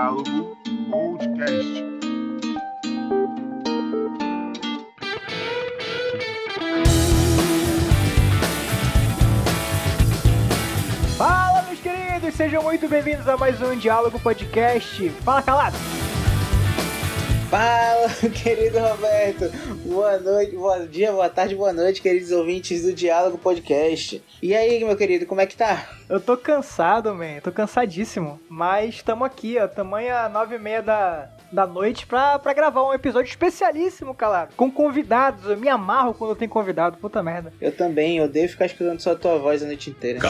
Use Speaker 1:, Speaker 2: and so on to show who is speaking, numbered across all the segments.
Speaker 1: Diálogo Podcast.
Speaker 2: Fala, meus queridos, sejam muito bem-vindos a mais um Diálogo Podcast. Fala, calado!
Speaker 3: Fala, querido Roberto. Boa noite, bom dia, boa tarde, boa noite, queridos ouvintes do Diálogo Podcast. E aí, meu querido, como é que tá?
Speaker 2: Eu tô cansado, man, tô cansadíssimo, mas estamos aqui, ó, tamanha nove e meia da, da noite pra, pra gravar um episódio especialíssimo, calado, com convidados. Eu me amarro quando tem convidado, puta merda.
Speaker 3: Eu também, eu odeio ficar escutando só a tua voz a noite inteira.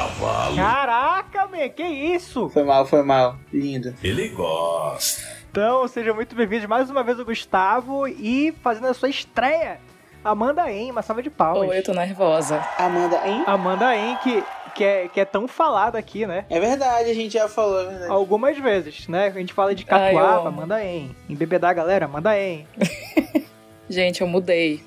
Speaker 2: Caraca, man, que isso?
Speaker 3: Foi mal, foi mal. Lindo.
Speaker 4: Ele gosta.
Speaker 2: Então, sejam muito bem-vindos mais uma vez o Gustavo e fazendo a sua estreia, Amanda En, uma salva de palmas.
Speaker 5: Oi, eu tô nervosa.
Speaker 3: Amanda, hein?
Speaker 2: Amanda En, que, que, é, que é tão falada aqui, né?
Speaker 3: É verdade, a gente já falou, é verdade.
Speaker 2: Algumas vezes, né? A gente fala de Catuaba,
Speaker 5: amo.
Speaker 2: manda em. Em Bebedar, galera, manda em.
Speaker 5: Gente, eu mudei.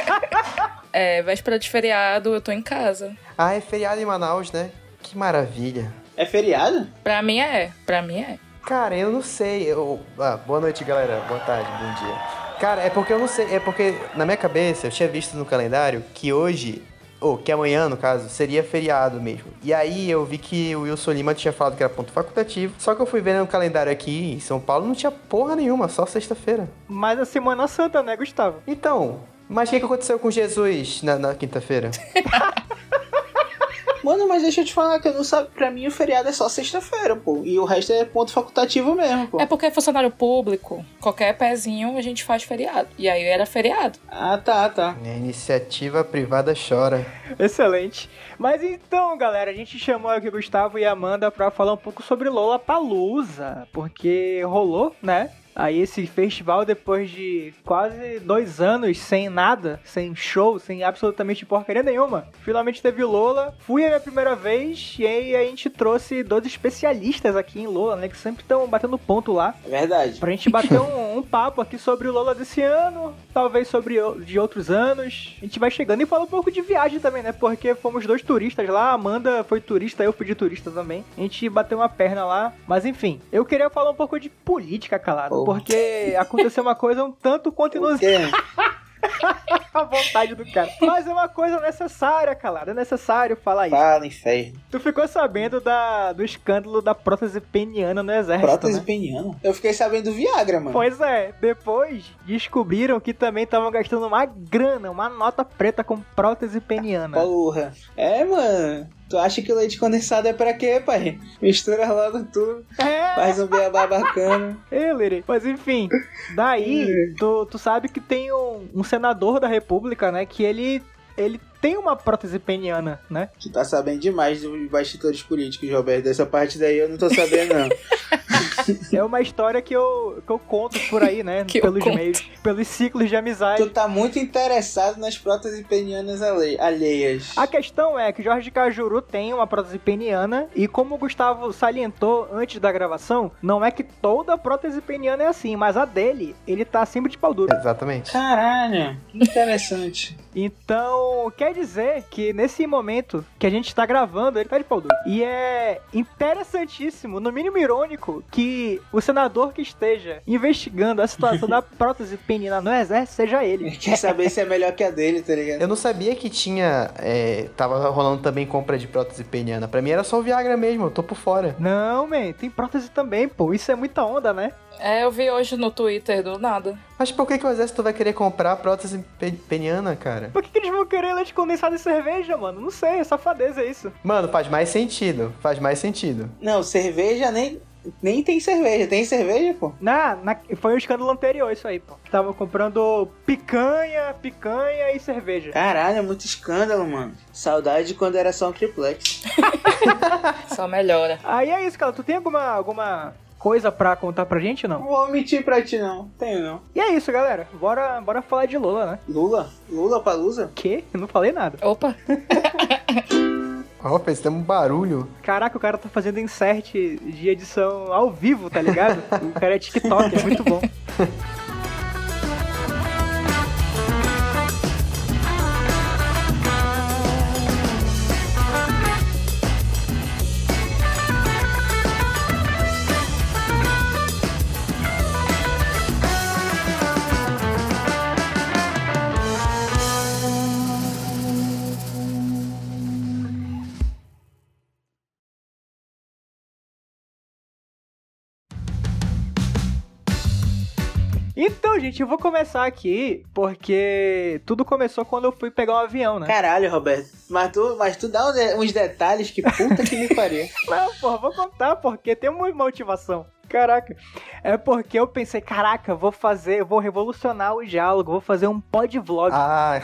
Speaker 5: é, véspera de feriado, eu tô em casa.
Speaker 6: Ah, é feriado em Manaus, né? Que maravilha.
Speaker 3: É feriado?
Speaker 5: Pra mim é, pra mim é.
Speaker 6: Cara, eu não sei. Eu... Ah, boa noite, galera. Boa tarde, bom dia. Cara, é porque eu não sei. É porque na minha cabeça eu tinha visto no calendário que hoje, ou que amanhã, no caso, seria feriado mesmo. E aí eu vi que o Wilson Lima tinha falado que era ponto facultativo. Só que eu fui ver no calendário aqui em São Paulo não tinha porra nenhuma, só sexta-feira.
Speaker 2: Mas a Semana Santa, né, Gustavo?
Speaker 6: Então, mas o que, que aconteceu com Jesus na, na quinta-feira?
Speaker 3: Mano, mas deixa eu te falar que eu não sabe. Pra mim o feriado é só sexta-feira, pô. E o resto é ponto facultativo mesmo, pô.
Speaker 5: É porque é funcionário público, qualquer pezinho a gente faz feriado. E aí era feriado.
Speaker 3: Ah, tá, tá.
Speaker 6: A iniciativa privada chora.
Speaker 2: Excelente. Mas então, galera, a gente chamou aqui o Gustavo e a Amanda pra falar um pouco sobre Lola Palusa, porque rolou, né? Aí esse festival, depois de quase dois anos sem nada, sem show, sem absolutamente porcaria nenhuma, finalmente teve o Lola. Fui a minha primeira vez e aí a gente trouxe dois especialistas aqui em Lola, né? Que sempre estão batendo ponto lá.
Speaker 3: É verdade.
Speaker 2: Pra gente bater um, um papo aqui sobre o Lola desse ano, talvez sobre de outros anos. A gente vai chegando e fala um pouco de viagem também, né? Porque fomos dois turistas lá, a Amanda foi turista, eu fui de turista também. A gente bateu uma perna lá, mas enfim. Eu queria falar um pouco de política, calado,
Speaker 3: Oh.
Speaker 2: porque aconteceu uma coisa um tanto quanto inusitada. a vontade do cara. Mas é uma coisa necessária, calado. É necessário falar isso.
Speaker 3: Fala, inferno.
Speaker 2: Tu ficou sabendo da, do escândalo da prótese peniana no exército,
Speaker 3: Prótese
Speaker 2: né?
Speaker 3: peniana? Eu fiquei sabendo do Viagra, mano.
Speaker 2: Pois é, depois descobriram que também estavam gastando uma grana, uma nota preta com prótese peniana.
Speaker 3: Porra. É, mano. Tu acha que o leite condensado é pra quê, pai? Mistura logo tudo.
Speaker 2: É,
Speaker 3: Faz um beabá bacana.
Speaker 2: ele. Mas enfim, daí tu, tu sabe que tem um, um senador da república, né, que ele, ele tem uma prótese peniana, né?
Speaker 3: Tu tá sabendo demais dos bastidores políticos, Roberto. Dessa parte daí eu não tô sabendo, não.
Speaker 2: É uma história que eu, que eu conto por aí, né,
Speaker 5: Que eu
Speaker 2: pelos
Speaker 5: conto.
Speaker 2: meios, pelos ciclos de amizade.
Speaker 3: tu tá muito interessado nas próteses penianas alheias.
Speaker 2: A questão é que Jorge Cajuru tem uma prótese peniana e como o Gustavo salientou antes da gravação, não é que toda prótese peniana é assim, mas a dele, ele tá acima de pau duro.
Speaker 6: Exatamente.
Speaker 3: Caralho, que interessante.
Speaker 2: Então, quer dizer que nesse momento que a gente tá gravando, ele tá de pau duro. E é interessantíssimo, no mínimo irônico, que o senador que esteja investigando a situação da prótese penina no exército seja ele.
Speaker 3: Quer saber se é melhor que a dele, tá ligado?
Speaker 6: Eu não sabia que tinha. É, tava rolando também compra de prótese peniana. Pra mim era só o Viagra mesmo, eu tô por fora.
Speaker 2: Não, man, tem prótese também, pô. Isso é muita onda, né?
Speaker 5: É, eu vi hoje no Twitter do nada.
Speaker 6: Mas por que, que o exército vai querer comprar prótese pe- peniana, cara?
Speaker 2: Por que, que eles vão querer leite condensado e cerveja, mano? Não sei, é safadeza isso.
Speaker 6: Mano, faz mais sentido. Faz mais sentido.
Speaker 3: Não, cerveja nem. Nem tem cerveja. Tem cerveja, pô?
Speaker 2: Na, na- foi um escândalo anterior isso aí, pô. Estavam comprando picanha, picanha e cerveja.
Speaker 3: Caralho, é muito escândalo, mano. Saudade de quando era só um triplex.
Speaker 5: Só melhora.
Speaker 2: Aí é isso, cara. Tu tem alguma, alguma coisa pra contar pra gente, não?
Speaker 3: Não vou mentir pra ti, não. Tenho, não.
Speaker 2: E é isso, galera. Bora, bora falar de Lula, né?
Speaker 3: Lula? Lula Palusa?
Speaker 2: Que? Eu não falei nada.
Speaker 5: Opa,
Speaker 6: Ó, até um barulho.
Speaker 2: Caraca, o cara tá fazendo insert de edição ao vivo, tá ligado? o cara é TikTok, é muito bom. Então, gente, eu vou começar aqui porque tudo começou quando eu fui pegar um avião, né?
Speaker 3: Caralho, Roberto. Mas tu, mas tu dá uns- detalhes que puta que me pariu.
Speaker 2: Não, porra, vou contar porque tem uma motivação. Caraca. É porque eu pensei, caraca, vou fazer, vou revolucionar o diálogo, vou fazer um podvlog,
Speaker 6: Ah,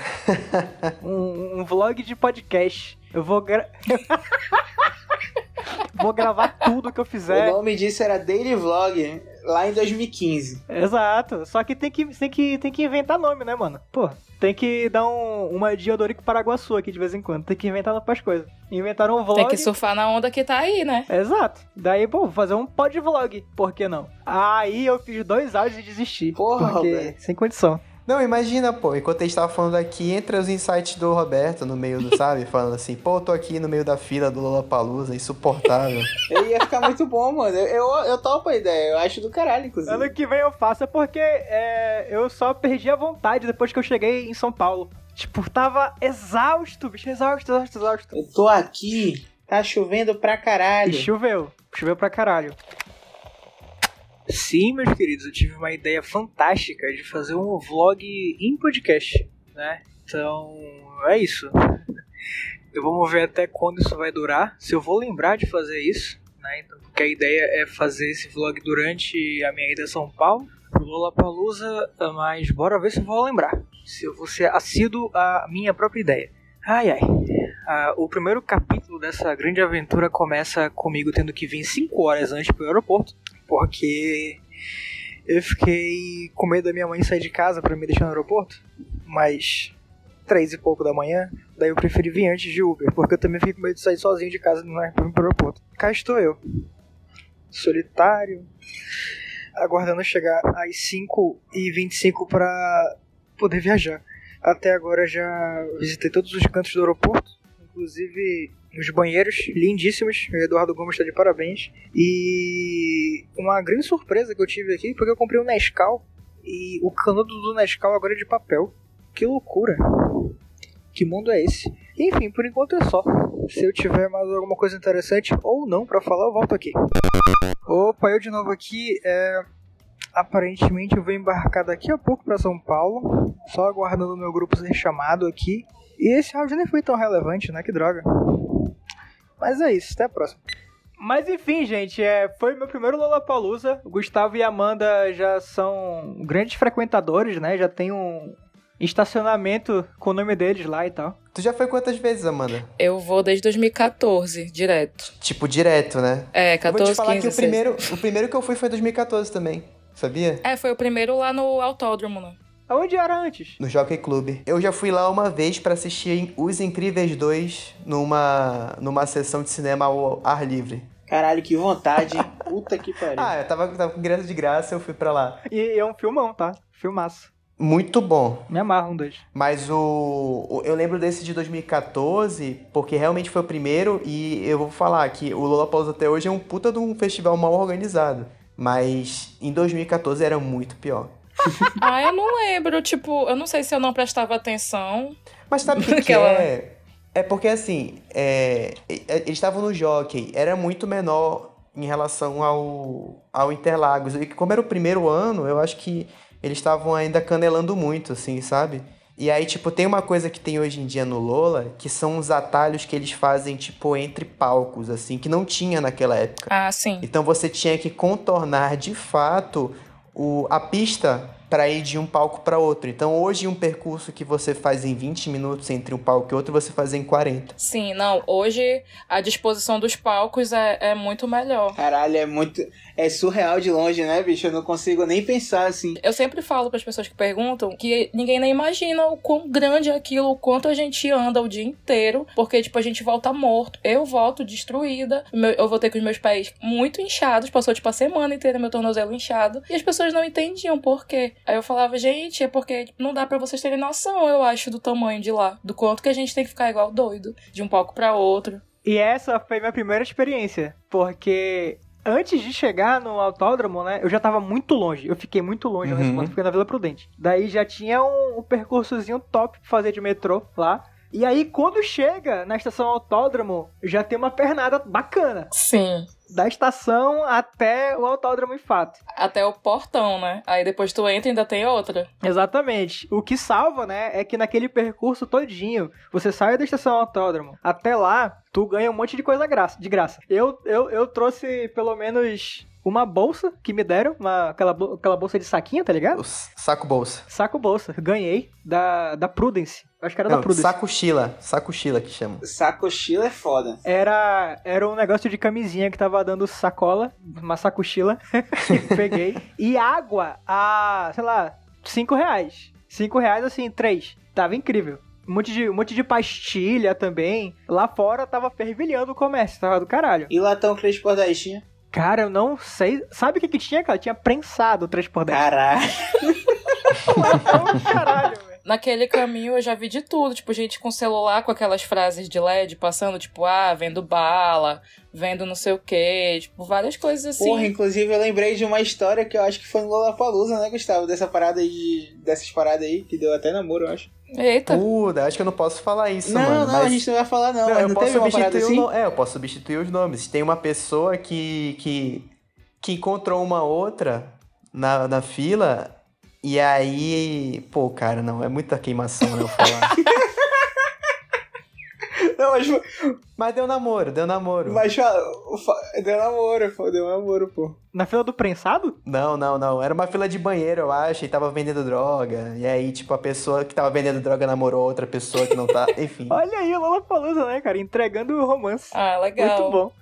Speaker 2: um, um vlog de podcast. Eu vou gra... vou gravar tudo que eu
Speaker 3: O
Speaker 2: fizer.
Speaker 3: nome disso era Daily Vlog, lá em 2015.
Speaker 2: Exato. Só que tem que, tem que tem que inventar nome, né, mano? Pô, tem que dar um, uma de Odorico Paraguaçu aqui de vez em quando. Tem que inventar novas coisas. Inventaram um vlog.
Speaker 5: Tem que surfar na onda que tá aí, né?
Speaker 2: Exato. Daí, pô, vou fazer um podvlog. Por que não? Aí eu fiz dois áudios e desisti.
Speaker 3: Porra,
Speaker 2: porque
Speaker 3: Roberto.
Speaker 2: sem condição.
Speaker 6: Não, imagina, pô, enquanto a gente tava falando aqui, entra os insights do Roberto no meio do, sabe? Falando assim, pô, tô aqui no meio da fila do Lollapalooza, insuportável.
Speaker 3: Eu ia ficar muito bom, mano. Eu, eu, eu topo a ideia, eu acho do caralho, inclusive.
Speaker 2: Ano que vem eu faço, é porque é, eu só perdi a vontade depois que eu cheguei em São Paulo. Tipo, tava exausto, bicho, exausto, exausto, exausto.
Speaker 3: Eu tô aqui, tá chovendo pra
Speaker 2: E
Speaker 3: caralho.
Speaker 2: choveu, choveu pra caralho. Sim, meus queridos, eu tive uma ideia fantástica de fazer um vlog em podcast, né? Então, é isso. Eu vamos ver até quando isso vai durar, se eu vou lembrar de fazer isso, né? Então, porque a ideia é fazer esse vlog durante a minha ida a São Paulo, pro Lollapalooza, mas bora ver se eu vou lembrar. Se eu vou ser assíduo à minha própria ideia. Ai, ai. Ah, o primeiro capítulo dessa grande aventura começa comigo tendo que vir 5 horas antes pro aeroporto, porque eu fiquei com medo da minha mãe sair de casa pra me deixar no aeroporto, mas três e pouco da manhã, daí eu preferi vir antes de Uber, porque eu também fiquei com medo de sair sozinho de casa pro aeroporto. Cá estou eu, solitário, aguardando chegar às 5 e 25 pra poder viajar. Até agora já visitei todos os cantos do aeroporto, inclusive os banheiros lindíssimos. O Eduardo Gomes está de parabéns. E uma grande surpresa que eu tive aqui, porque eu comprei um Nescau e o canudo do Nescau agora é de papel. Que loucura! Que mundo é esse? Enfim, por enquanto é só. Se eu tiver mais alguma coisa interessante ou não pra falar, eu volto aqui. Opa, eu de novo aqui. É... Aparentemente eu vou embarcar daqui a pouco pra São Paulo, só aguardando o meu grupo ser chamado aqui. E esse áudio nem foi tão relevante, né? Que droga. Mas é isso, até a próxima. Mas enfim, gente, é, foi meu primeiro Lollapalooza. O Gustavo e a Amanda já são grandes frequentadores, né? Já tem um estacionamento com o nome deles lá e tal.
Speaker 6: Tu já foi quantas vezes, Amanda?
Speaker 5: Eu vou desde 2014, direto.
Speaker 6: Tipo, direto, né?
Speaker 5: É,
Speaker 6: Eu vou
Speaker 5: 14,
Speaker 6: te falar
Speaker 5: 15,
Speaker 6: que o
Speaker 5: 16.
Speaker 6: primeiro, o primeiro que eu fui foi em 2014 também, sabia?
Speaker 5: É, foi o primeiro lá no autódromo, né?
Speaker 2: Aonde era antes?
Speaker 6: No Jockey Club. Eu já fui lá uma vez pra assistir Os Incríveis 2 numa, numa sessão de cinema ao ar livre.
Speaker 3: Caralho, que vontade. hein? Puta que pariu.
Speaker 6: Ah, eu tava, tava com ingresso de graça, eu fui pra lá.
Speaker 2: E é um filmão, tá? Filmaço.
Speaker 6: Muito bom.
Speaker 2: Me amarra um dois.
Speaker 6: Mas o, o- Eu lembro desse de 2014, porque realmente foi o primeiro, e eu vou falar que o Lollapalooza até hoje é um puta de um festival mal organizado. Mas em 2014 era muito pior.
Speaker 5: Ah, eu não lembro, tipo, eu não sei se eu não prestava atenção.
Speaker 6: Mas sabe o que, que
Speaker 5: Aquela-
Speaker 6: é? É porque assim, é, e- eles estavam no Jockey, era muito menor em relação ao, ao Interlagos. E como era o primeiro ano, eu acho que eles estavam ainda canelando muito, assim, sabe? E aí, tipo, tem uma coisa que tem hoje em dia no Lola, que são os atalhos que eles fazem, tipo, entre palcos, assim, que não tinha naquela época.
Speaker 5: Ah, sim.
Speaker 6: Então você tinha que contornar de fato o, a pista para ir de um palco para outro. Então hoje um percurso que você faz em 20 minutos entre um palco e outro, você faz em 40.
Speaker 5: Sim, não. Hoje a disposição dos palcos é, é muito melhor.
Speaker 3: Caralho, é muito. É surreal de longe, né, bicho? Eu não consigo nem pensar assim.
Speaker 5: Eu sempre falo para as pessoas que perguntam que ninguém nem imagina o quão grande é aquilo, o quanto a gente anda o dia inteiro, porque, tipo, a gente volta morto. Eu volto destruída, meu- eu voltei com os meus pés muito inchados, passou, tipo, a semana inteira meu tornozelo inchado, e as pessoas não entendiam por quê. Aí eu falava, gente, é porque não dá pra vocês terem noção, eu acho, do tamanho de lá, do quanto que a gente tem que ficar igual doido, de um palco pra outro.
Speaker 2: E essa foi minha primeira experiência, porque antes de chegar no autódromo, né, eu já tava muito longe. Eu fiquei muito longe
Speaker 6: Uhum.
Speaker 2: ponto, fiquei na Vila Prudente. Daí já tinha um, um percursozinho top pra fazer de metrô lá. E aí, quando chega na estação autódromo, já tem uma pernada bacana.
Speaker 5: Sim.
Speaker 2: Da estação até o autódromo de fato.
Speaker 5: Até o portão, né? Aí depois tu entra e ainda tem outra.
Speaker 2: Exatamente. O que salva, né, é que naquele percurso todinho, você sai da estação autódromo até lá, tu ganha um monte de coisa graça, de graça. Eu, eu, eu trouxe pelo menos uma bolsa que me deram, uma, aquela, aquela bolsa de saquinho, tá ligado?
Speaker 6: Saco bolsa.
Speaker 2: Saco bolsa. Ganhei da, da Prudence. Acho que era da
Speaker 6: Não,
Speaker 2: Prudence.
Speaker 6: saco chila. Saco chila que chama.
Speaker 3: Sacochila é foda.
Speaker 2: Era, era um negócio de camisinha que tava dando sacola, uma sacochila. Peguei. E água a, sei lá, 5 reais. 5 reais, assim, três. Tava incrível. Um monte, de, um monte de pastilha também. Lá fora tava fervilhando o comércio, tava do caralho.
Speaker 3: E latão 3 por 10 tinha?
Speaker 2: Cara, eu não sei. Sabe o que que tinha, cara? Tinha prensado o 3x10.
Speaker 3: Caralho.
Speaker 2: Caralho, velho.
Speaker 5: Naquele caminho eu já vi de tudo, tipo, gente com celular com aquelas frases de LED passando, tipo, ah, vendo bala, vendo não sei o que, tipo, várias coisas assim.
Speaker 3: Porra, inclusive eu lembrei de uma história que eu acho que foi no Lollapalooza, né, Gustavo? Dessa parada aí, de- dessas paradas aí, que deu até namoro, eu acho.
Speaker 5: Eita,
Speaker 6: acho que eu não posso falar isso,
Speaker 3: não,
Speaker 6: mano.
Speaker 3: não,
Speaker 6: mas...
Speaker 3: a gente não vai falar não,
Speaker 6: Não, eu
Speaker 3: não
Speaker 6: posso substituir
Speaker 3: assim?
Speaker 6: o no... É, eu posso substituir os nomes. Tem uma pessoa que, que, que encontrou uma outra na, na fila e aí... Pô, cara, não, é muita queimação, né, eu falar.
Speaker 3: Não, mas,
Speaker 6: Mas deu namoro, deu namoro.
Speaker 3: mas deu namoro, pô, deu namoro, pô.
Speaker 2: Na fila do prensado?
Speaker 6: Não, não, não. Era uma fila de banheiro, eu acho, e tava vendendo droga. E aí, tipo, a pessoa que tava vendendo droga namorou outra pessoa que não tá... Enfim.
Speaker 2: Olha aí o Lollapalooza, né, cara? Entregando o romance.
Speaker 5: ah, legal.
Speaker 2: Muito bom.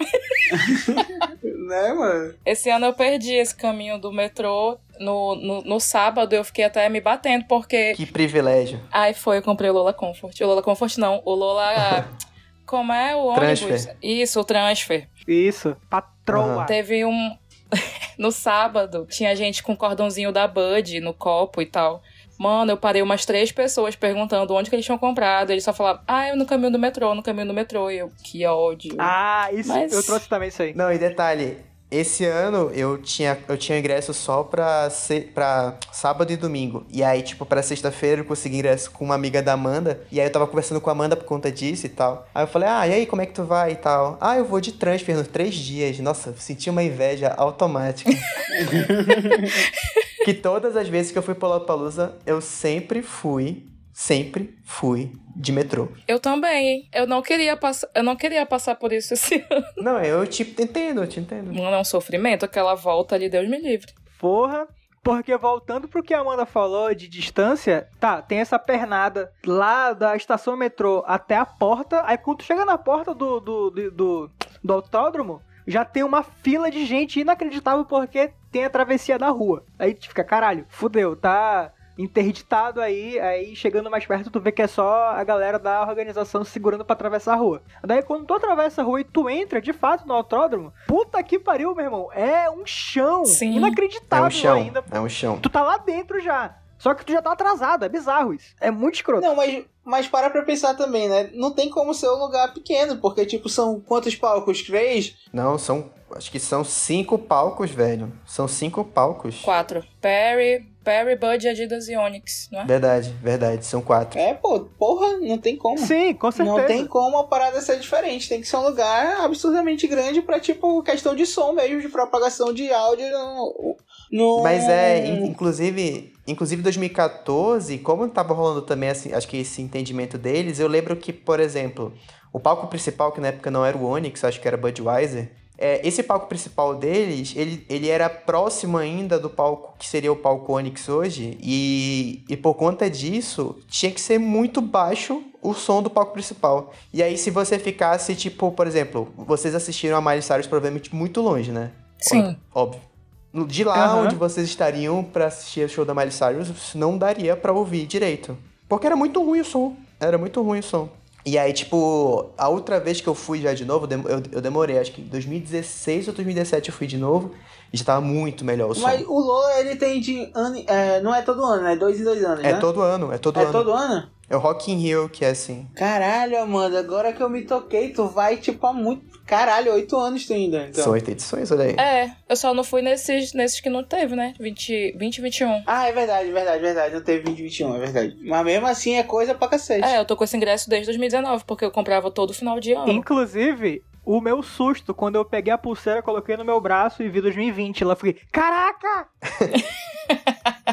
Speaker 3: Né, mano?
Speaker 5: Esse ano eu perdi esse caminho do metrô. No, no, no sábado eu fiquei até me batendo, porque.
Speaker 6: Que privilégio.
Speaker 5: Aí foi, eu comprei o Lola Comfort. O Lola Comfort não, o Lola. Como é o ônibus?
Speaker 6: Transfer.
Speaker 5: Isso, o transfer.
Speaker 2: Isso. Patroa.
Speaker 6: Aham.
Speaker 5: Teve um. no sábado, tinha gente com cordãozinho da Bud no copo e tal. Mano, eu parei umas três pessoas perguntando onde que eles tinham comprado. Eles só falavam, ah, eu no caminho do metrô, no caminho do metrô. E eu, que ódio.
Speaker 2: Ah, isso.
Speaker 5: Mas-
Speaker 2: Eu trouxe também isso aí.
Speaker 6: Não, e detalhe, esse ano eu tinha, eu tinha ingresso só pra, se, pra sábado e domingo. E aí, tipo, pra sexta-feira eu consegui ingresso com uma amiga da Amanda. E aí eu tava conversando com a Amanda por conta disso e tal. Aí eu falei, ah, e aí, como é que tu vai e tal? Ah, eu vou de transfer nos três dias. Nossa, senti uma inveja automática. que todas as vezes que eu fui pra Lollapalooza, eu sempre fui, sempre fui de metrô.
Speaker 5: Eu também, hein? Eu não queria passar, eu não queria passar por isso esse ano.
Speaker 6: Não, eu te entendo, eu te entendo.
Speaker 5: Mano, é um sofrimento, aquela volta ali, Deus me livre.
Speaker 2: Porra. Porque voltando pro que a Amanda falou de distância, tá, tem essa pernada lá da estação metrô até a porta. Aí quando tu chega na porta do, do, do, do, do autódromo, já tem uma fila de gente inacreditável porque tem a travessia da rua. Aí tu fica, caralho, fudeu, tá interditado aí, aí chegando mais perto tu vê que é só a galera da organização segurando pra atravessar a rua. Daí quando tu atravessa a rua e tu entra de fato no autódromo, puta que pariu, meu irmão, é um chão
Speaker 5: Sim.
Speaker 6: É
Speaker 2: inacreditável
Speaker 6: um chão,
Speaker 2: ainda.
Speaker 6: é um chão.
Speaker 2: Tu tá lá dentro já. Só que tu já tá atrasado, é bizarro isso. É muito escroto.
Speaker 3: Não, mas, mas para pra pensar também, né? Não tem como ser um lugar pequeno, porque, tipo, são quantos palcos? Três?
Speaker 6: Não, são. Acho que são cinco palcos, velho. São cinco palcos.
Speaker 5: Quatro. Perry, Perry, Bud, Adidas e Onyx, não é?
Speaker 6: Verdade, verdade, são quatro.
Speaker 3: É, pô, porra, não tem como.
Speaker 2: Sim, com certeza.
Speaker 3: Não tem como a parada ser diferente. Tem que ser um lugar absurdamente grande pra, tipo, questão de som mesmo, de propagação de áudio no. no...
Speaker 6: Mas é, in- inclusive, inclusive 2014, como tava rolando também assim, acho que esse entendimento deles, eu lembro que, por exemplo, o palco principal, que na época não era o Onyx, acho que era Budweiser, é, esse palco principal deles, ele, ele era próximo ainda do palco que seria o palco Onyx hoje, e, e por conta disso, tinha que ser muito baixo o som do palco principal. E aí, se você ficasse, tipo, por exemplo, vocês assistiram a Miley Cyrus provavelmente muito longe, né?
Speaker 5: Sim.
Speaker 6: Óbvio. De lá
Speaker 2: Aham.
Speaker 6: onde vocês estariam pra assistir o show da Miley Cyrus, não daria pra ouvir direito. Porque era muito ruim o som. Era muito ruim o som. E aí, tipo, a outra vez que eu fui já de novo, eu, demorei, acho que em 2016 ou 2017 eu fui de novo, e já tava muito melhor o som.
Speaker 3: Mas o Lola, ele tem de ano. É, não é todo ano, é dois em dois anos,
Speaker 6: É
Speaker 3: né?
Speaker 6: todo ano, é todo
Speaker 3: é
Speaker 6: ano.
Speaker 3: todo ano?
Speaker 6: É o Rock in Rio que é assim.
Speaker 3: Caralho, Amanda, agora que eu me toquei, tu vai, tipo, há muito. Caralho, oito anos tu ainda. Então.
Speaker 6: São oito edições, olha aí.
Speaker 5: É, eu só não fui nesses, nesses que não teve, né? 20, 20 e 21.
Speaker 3: Ah, é verdade, verdade, verdade. Não teve 2021, é verdade. Mas mesmo assim é coisa pra cacete.
Speaker 5: É, eu tô com esse ingresso desde 2019, porque eu comprava todo final de ano.
Speaker 2: Inclusive, o meu susto quando eu peguei a pulseira, coloquei no meu braço e vi 2020. Lá fiquei, caraca!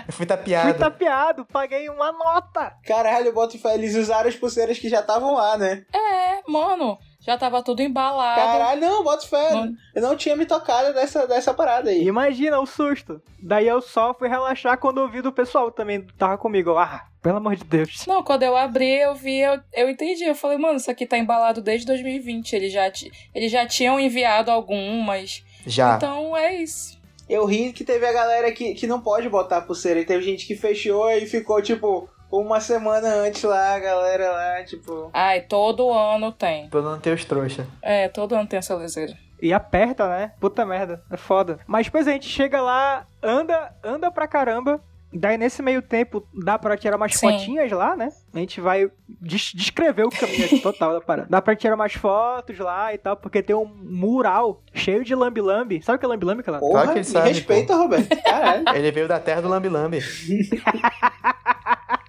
Speaker 6: Eu fui tapeado.
Speaker 2: Fui tapeado, paguei uma nota.
Speaker 3: Caralho, bota fé, eles usaram as pulseiras que já estavam lá, né?
Speaker 5: É, mano, já tava tudo embalado.
Speaker 3: Caralho, não, bota fé.
Speaker 5: Mano.
Speaker 3: Eu não tinha me tocado dessa, dessa parada aí.
Speaker 2: Imagina o susto. Daí eu só fui relaxar quando eu vi do pessoal também tava comigo. Ah, pelo amor de Deus.
Speaker 5: Não, quando eu abri, eu vi, eu, eu entendi. Eu falei, mano, isso aqui tá embalado desde 2020. Eles já, eles já tinham enviado algumas.
Speaker 6: Já.
Speaker 5: Então é isso.
Speaker 3: Eu ri que teve a galera que, que não pode botar pulseira. E teve gente que fechou e ficou, tipo, uma semana antes lá, a galera lá, tipo.
Speaker 5: Ai, todo ano tem.
Speaker 6: Pra não ter os trouxa.
Speaker 5: É, todo ano tem essa leseira.
Speaker 2: E aperta, né? Puta merda, é foda. Mas depois a gente chega lá, anda, anda pra caramba. Daí nesse meio tempo dá pra tirar umas
Speaker 5: Sim.
Speaker 2: fotinhas lá, né? A gente vai des- descrever o caminho total da parada. Dá pra tirar umas fotos lá e tal, porque tem um mural cheio de lambi-lambi. Sabe o que é lambi-lambi?
Speaker 3: Porra,
Speaker 6: que ele sabe,
Speaker 3: respeita, Roberto. Caralho.
Speaker 6: Ele veio da terra do Lambi Lambi.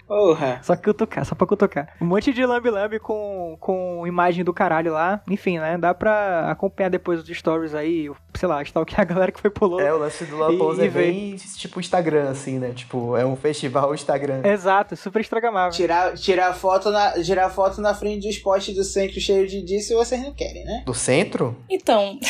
Speaker 3: Porra.
Speaker 2: Só cutucar, só pra cutucar. Um monte de lambi-lambi com, com imagem do caralho lá. Enfim, né? Dá pra acompanhar depois os stories aí, sei lá, stalkear a galera que foi pulou.
Speaker 6: É, o lance do Lollapalooza
Speaker 2: E- e
Speaker 6: é bem tipo Instagram, assim, né? Tipo, é um festival Instagram.
Speaker 2: Exato, super instagramável.
Speaker 3: Tirar, tirar, foto na, tirar foto na frente dos postes do centro cheio de disso vocês não querem, né?
Speaker 6: Do centro?
Speaker 5: Então,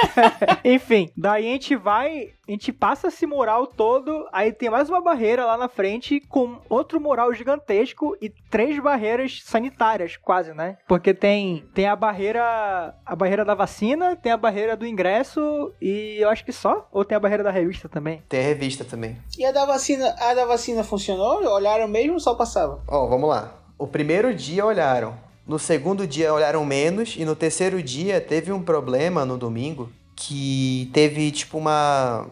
Speaker 2: Enfim, daí a gente vai, a gente passa esse mural todo, aí tem mais uma barreira lá na frente com outro mural gigantesco e três barreiras sanitárias, quase, né? Porque tem tem a barreira a barreira da vacina, tem a barreira do ingresso e eu acho que só ou tem a barreira da revista também.
Speaker 6: Tem a revista também.
Speaker 3: E a da vacina, a da vacina funcionou? Olharam mesmo ou só passava?
Speaker 6: Ó, vamos lá. O primeiro dia olharam. No segundo dia olharam menos. E no terceiro dia teve um problema no domingo que teve tipo uma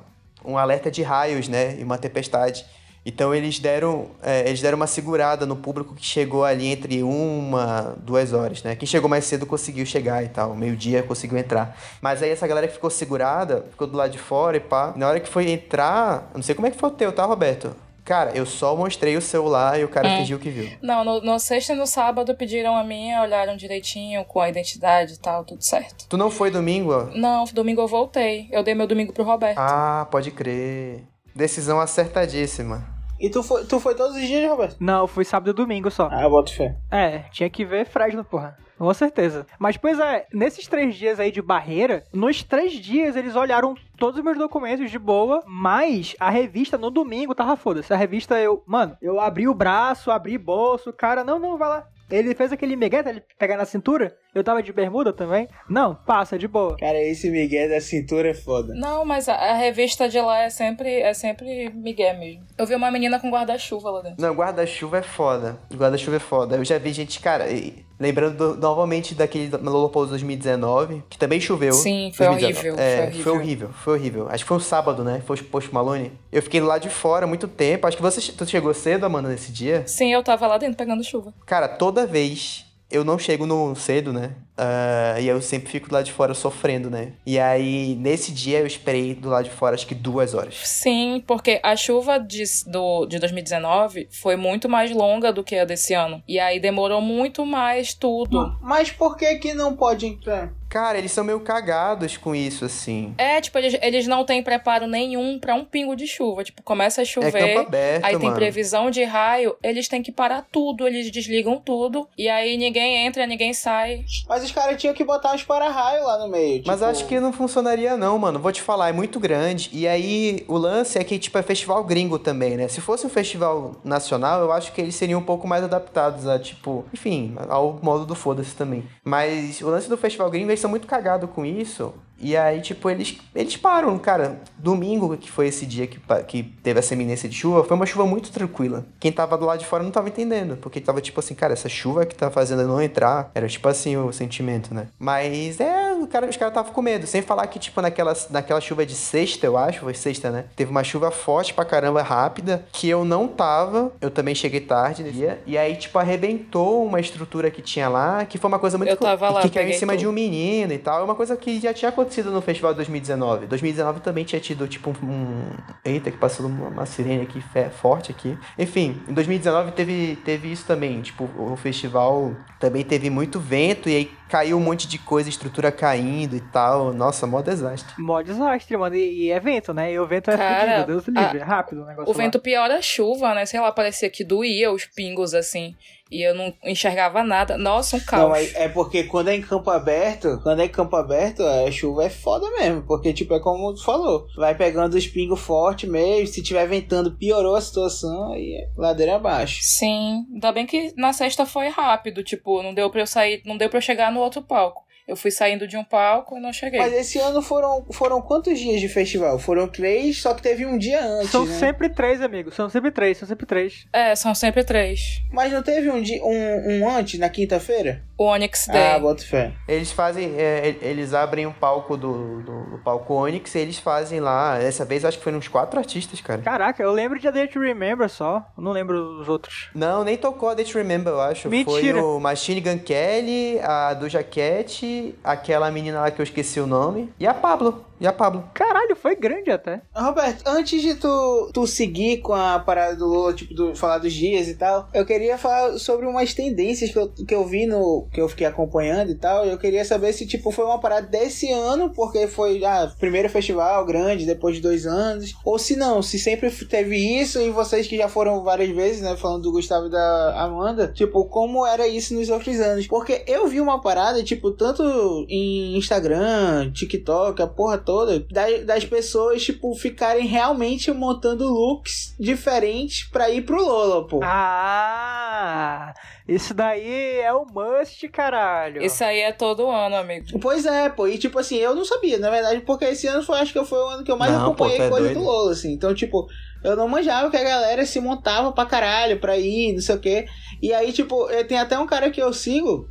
Speaker 6: um alerta de raios, né? E uma tempestade. Então eles deram é, eles deram uma segurada no público que chegou ali entre uma, duas horas, né? Quem chegou mais cedo conseguiu chegar e tal. Meio dia conseguiu entrar. Mas aí essa galera que ficou segurada ficou do lado de fora e pá. Na hora que foi entrar, não sei como é que foi o teu, tá, Roberto? Cara, eu só mostrei o celular e o cara
Speaker 5: É.
Speaker 6: fingiu que viu.
Speaker 5: não, no, no sexta e no sábado pediram a minha, olharam direitinho com a identidade e tal, tudo certo.
Speaker 6: Tu não foi domingo? ó?
Speaker 5: Não, domingo eu voltei. Eu dei meu domingo pro Roberto.
Speaker 6: Ah, pode crer. Decisão acertadíssima.
Speaker 3: E tu foi, tu foi todos os dias, Roberto?
Speaker 2: Não, fui sábado e domingo só.
Speaker 3: Ah, boto fé.
Speaker 2: É, tinha que ver Fresno, porra. Com certeza. Mas, pois é, nesses três dias aí de barreira, nos três dias eles olharam todos os meus documentos de boa, mas a revista no domingo tava foda-se. A revista eu, mano, eu abri o braço, abri bolso, cara, não, não, vai lá. Ele fez aquele migué, ele pegar na cintura. Eu tava de bermuda também. Não, passa, de boa.
Speaker 3: Cara, esse Miguel da cintura é foda.
Speaker 5: Não, mas a, a revista de lá é sempre, é sempre Miguel mesmo. Eu vi uma menina com guarda-chuva lá dentro.
Speaker 6: Não, guarda-chuva é foda. Guarda-chuva é foda. Eu já vi gente, cara, e- lembrando do- novamente daquele Lollapalooza 2019, que também choveu.
Speaker 5: Sim, foi
Speaker 6: 2019.
Speaker 5: horrível,
Speaker 6: É,
Speaker 5: foi horrível.
Speaker 6: foi horrível, foi horrível. Acho que foi um sábado, né? Foi o Post Malone. Eu fiquei lá de fora muito tempo. Acho que você tu chegou cedo, Amanda, nesse dia.
Speaker 5: Sim, eu tava lá dentro pegando chuva.
Speaker 6: Cara, toda vez eu não chego no cedo, né? Ah, e eu sempre fico do lado de fora sofrendo, né? E aí, nesse dia, eu esperei do lado de fora acho que duas horas.
Speaker 5: Sim, porque a chuva de, do, de 2019 foi muito mais longa do que a desse ano. E aí demorou muito mais tudo.
Speaker 3: Mas por que que não pode entrar?
Speaker 6: Cara, eles são meio cagados com isso, assim.
Speaker 5: É, tipo, eles, eles não têm preparo nenhum pra um pingo de chuva. Tipo, começa a
Speaker 6: É
Speaker 5: chover.
Speaker 6: campo aberto,
Speaker 5: Aí tem
Speaker 6: mano.
Speaker 5: previsão de raio, eles têm que parar tudo, eles desligam tudo. E aí ninguém entra, ninguém sai.
Speaker 3: Mas os caras tinham que botar uns para-raio lá no meio.
Speaker 6: Mas
Speaker 3: tipo-
Speaker 6: acho que não funcionaria não, mano. Vou te falar, é muito grande. E aí, o lance é que, tipo, é festival gringo também, né? Se fosse um festival nacional, eu acho que eles seriam um pouco mais adaptados a, tipo... Enfim, ao modo do foda-se também. Mas o lance do festival gringo, eles são muito cagados com isso. E aí, tipo, eles, eles param, cara. Domingo, que foi esse dia que, que teve essa eminência de chuva, foi uma chuva muito tranquila. Quem tava do lado de fora não tava entendendo. Porque tava tipo assim, cara, essa chuva que tá fazendo eu não entrar. Era tipo assim o sentimento, né? Mas é, o cara, os caras estavam com medo. Sem falar que, tipo, naquela, naquela chuva de sexta, eu acho, foi sexta, né? Teve uma chuva forte pra caramba, rápida, que eu não tava. Eu também cheguei tarde nesse dia. E aí, tipo, arrebentou uma estrutura que tinha lá, que foi uma coisa muito
Speaker 5: Eu tava lá,
Speaker 6: que caiu em cima de
Speaker 5: tudo.
Speaker 6: um menino e tal. É uma coisa que já tinha acontecido no festival de 2019. 2019 também tinha tido, tipo, um. Eita, que passou uma, sirene aqui forte aqui. Enfim, em 2019 teve, teve isso também. Tipo, o festival também teve muito vento e aí caiu um monte de coisa, estrutura caindo e tal. Nossa, mó desastre.
Speaker 2: Mó desastre, mano. E, e é vento, né? E o vento é
Speaker 5: Cara,
Speaker 2: fudido, Deus livre. É rápido o negócio
Speaker 5: O vento piora a chuva, né? Sei lá, parecia que doía os pingos assim. E eu não enxergava nada. Nossa, um caos.
Speaker 3: Não, é, é porque quando é em campo aberto, quando é em campo aberto, a chuva é foda mesmo. Porque, tipo, é como tu falou. Vai pegando os pingos forte mesmo. Se tiver ventando, piorou a situação e é ladeira abaixo.
Speaker 5: Sim, ainda bem que na sexta foi rápido, tipo, não deu pra eu sair, não deu pra eu chegar no outro palco. Eu fui saindo de um palco e não cheguei.
Speaker 3: Mas esse ano foram, foram quantos dias de festival? Foram três, só que teve um dia antes.
Speaker 2: São
Speaker 3: né?
Speaker 2: sempre três, amigo. São sempre três, são sempre três.
Speaker 5: É, são sempre três.
Speaker 3: Mas não teve um, dia, um, um antes, na quinta-feira?
Speaker 5: O Onyx Day.
Speaker 3: Ah, bota fé.
Speaker 6: Eles fazem. é, eles abrem um palco do, do, do palco Onyx e eles fazem lá. Dessa vez acho que foram uns quatro artistas, cara.
Speaker 2: Caraca, eu lembro de A Day to Remember só. Eu não lembro os outros.
Speaker 6: Não, nem tocou a Date Remember, eu acho. Foi
Speaker 2: Mentira.
Speaker 6: o Machine Gun Kelly, a Doja Cat, aquela menina lá que eu esqueci o nome, e a Pablo. E a Pablo.
Speaker 2: Caralho, foi grande até.
Speaker 3: Roberto, antes de tu, tu seguir com a parada do Lula, tipo, do, falar dos dias e tal, eu queria falar sobre umas tendências que eu, que eu vi no. que eu fiquei acompanhando e tal. E eu queria saber se, tipo, foi uma parada desse ano, porque foi, ah, primeiro festival grande, depois de dois anos. Ou se não, se sempre teve isso e vocês que já foram várias vezes, né, falando do Gustavo e da Amanda, tipo, como era isso nos outros anos. Porque eu vi uma parada, tipo, tanto em Instagram, TikTok, a porra toda, das, das pessoas, tipo, ficarem realmente montando looks diferentes pra ir pro Lola, pô.
Speaker 2: Ah, isso daí é o must, caralho.
Speaker 5: Isso aí é todo ano, amigo.
Speaker 3: Pois é, pô, e tipo assim, eu não sabia, na verdade, porque esse ano foi, acho que foi o ano que eu mais
Speaker 6: Não, pô,
Speaker 3: acompanhei
Speaker 6: tu é
Speaker 3: coisa
Speaker 6: doido.
Speaker 3: do Lola, assim. Então, tipo, eu não manjava que a galera se montava pra caralho pra ir, não sei o quê. E aí, tipo, tem até um cara que eu sigo.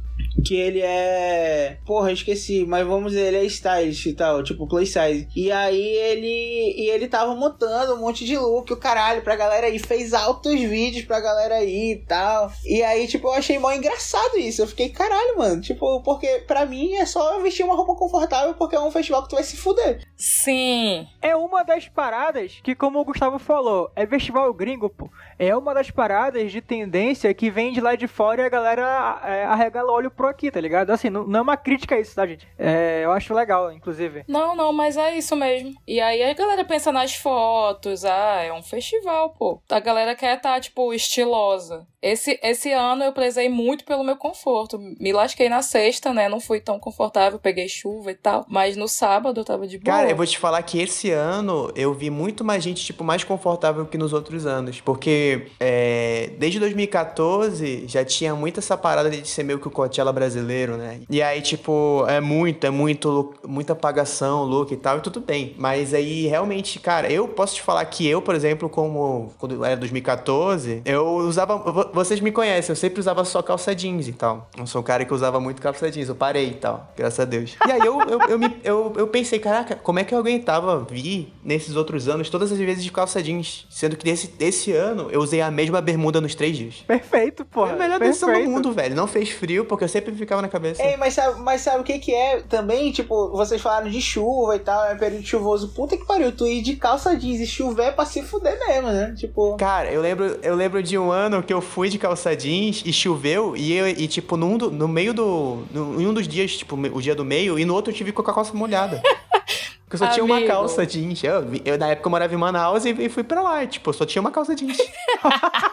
Speaker 3: Que ele é. Porra, eu esqueci, mas vamos dizer, ele é stylist e tal, tipo play size. E aí ele. E ele tava montando um monte de look, o caralho, pra galera ir. Fez altos vídeos pra galera ir e tal. E aí, tipo, eu achei mó engraçado isso. Eu fiquei, caralho, mano. Tipo, porque pra mim é só vestir uma roupa confortável porque é um festival que tu vai se fuder.
Speaker 5: Sim.
Speaker 2: É uma das paradas que, como o Gustavo falou, é festival gringo, pô. É uma das paradas de tendência que vem de lá de fora e a galera é, arregala o olho pro aqui, tá ligado? Assim, não, não é uma crítica a isso, tá, gente? É, eu acho legal, inclusive.
Speaker 5: Não, não, mas é isso mesmo. E aí a galera pensa nas fotos, ah, é um festival, pô. A galera quer estar, tipo, estilosa. Esse, esse ano eu prezei muito pelo meu conforto. Me lasquei na sexta, né? Não fui tão confortável, peguei chuva e tal. Mas no sábado eu tava de boa.
Speaker 6: Cara, eu vou te falar que esse ano eu vi muito mais gente, tipo, mais confortável que nos outros anos. Porque é, desde 2014 já tinha muito essa parada de ser meio que o Coachella brasileiro, né? E aí, tipo, é muito, é muito, muita apagação, look e tal, e tudo bem. Mas aí, realmente, cara, eu posso te falar que eu, por exemplo, como quando era 2014, eu usava. vo- Vocês me conhecem, eu sempre usava só calça jeans e tal. Eu sou um cara que usava muito calça jeans, eu parei e tal, graças a Deus. E aí eu, eu, eu, me- eu, eu pensei, caraca, como é que eu aguentava vir nesses outros anos todas as vezes de calça jeans? Sendo que desse, esse ano eu usei a mesma bermuda nos três dias.
Speaker 2: Perfeito, pô.
Speaker 6: Foi a melhor decisão do mundo, velho. Não fez frio, porque eu sempre ficava na cabeça.
Speaker 3: Ei, mas sabe, mas sabe o que que é também? Tipo, vocês falaram de chuva e tal, é período chuvoso. Puta que pariu, tu ir de calça jeans e chover é pra se fuder mesmo, né? Tipo.
Speaker 6: Cara, eu lembro, eu lembro de um ano que eu fui de calça jeans e choveu e, eu, e tipo, num do- no meio do. No, em um dos dias, tipo, o dia do meio, e no outro eu tive com a calça molhada. Porque eu só tinha uma
Speaker 5: Amigo.
Speaker 6: calça jeans. Eu, eu, na época eu morava em Manaus e, e fui pra lá. e, tipo, eu só tinha uma calça jeans.